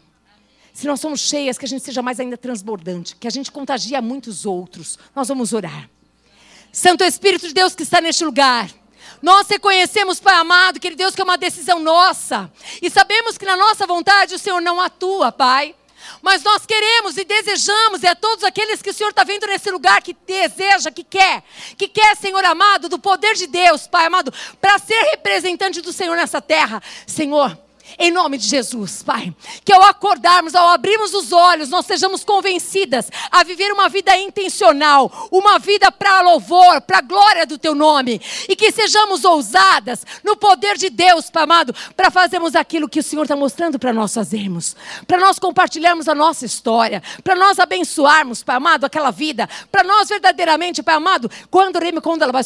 Se nós somos cheias, que a gente seja mais ainda transbordante, que a gente contagie a muitos outros. Nós vamos orar. Santo Espírito de Deus que está neste lugar. Nós reconhecemos, Pai amado, querido Deus, que é uma decisão nossa. E sabemos que na nossa vontade o Senhor não atua, Pai. Mas nós queremos e desejamos, e a todos aqueles que o Senhor está vendo nesse lugar, que deseja, que quer, que quer, Senhor amado, do poder de Deus, Pai amado, para ser representante do Senhor nessa terra. Senhor, em nome de Jesus, Pai. Que ao acordarmos, ao abrirmos os olhos, nós sejamos convencidas a viver uma vida intencional, uma vida para louvor, para glória do Teu nome. E que sejamos ousadas no poder de Deus, Pai amado, para fazermos aquilo que o Senhor está mostrando para nós fazermos. Para nós compartilharmos a nossa história, para nós abençoarmos, Pai amado, aquela vida. Para nós verdadeiramente, Pai amado, quando quando ela vai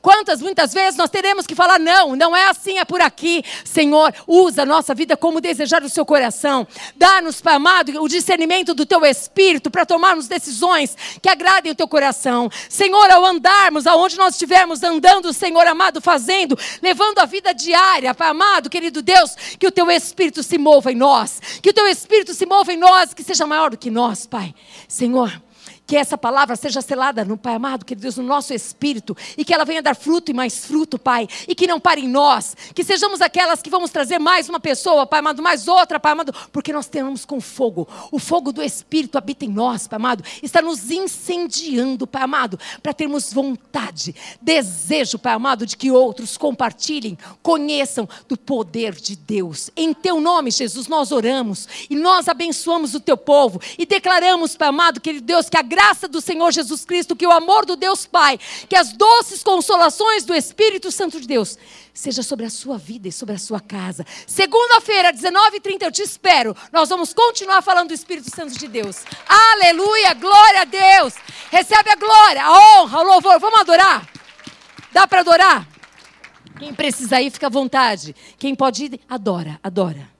quantas muitas vezes nós teremos teremos que falar: não, não é assim, é por aqui. Senhor, usa a nossa vida como desejar o seu coração. Dá-nos, Pai amado, o discernimento do teu espírito para tomarmos decisões que agradem o teu coração. Senhor, ao andarmos, aonde nós estivermos andando, Senhor amado, fazendo, levando a vida diária, Pai amado, querido Deus, que o teu espírito se mova em nós. Que o teu espírito se mova em nós, que seja maior do que nós, Pai. Senhor, que essa palavra seja selada no Pai amado, que Deus, no nosso espírito, e que ela venha dar fruto e mais fruto, Pai, e que não pare em nós, que sejamos aquelas que vamos trazer mais uma pessoa, Pai amado, mais outra, Pai amado, porque nós temos com fogo, o fogo do Espírito habita em nós, Pai amado, está nos incendiando, Pai amado, para termos vontade, desejo, Pai amado, de que outros compartilhem, conheçam do poder de Deus. Em Teu nome, Jesus, nós oramos e nós abençoamos o Teu povo e declaramos, Pai amado, que Deus, que a graça do Senhor Jesus Cristo, que o amor do Deus Pai, que as doces consolações do Espírito Santo de Deus seja sobre a sua vida e sobre a sua casa. Segunda-feira, 19h30, eu te espero. Nós vamos continuar falando do Espírito Santo de Deus. Aleluia, glória a Deus. Recebe a glória, a honra, o louvor. Vamos adorar? Dá para adorar? Quem precisa ir, fica à vontade. Quem pode ir, adora, adora.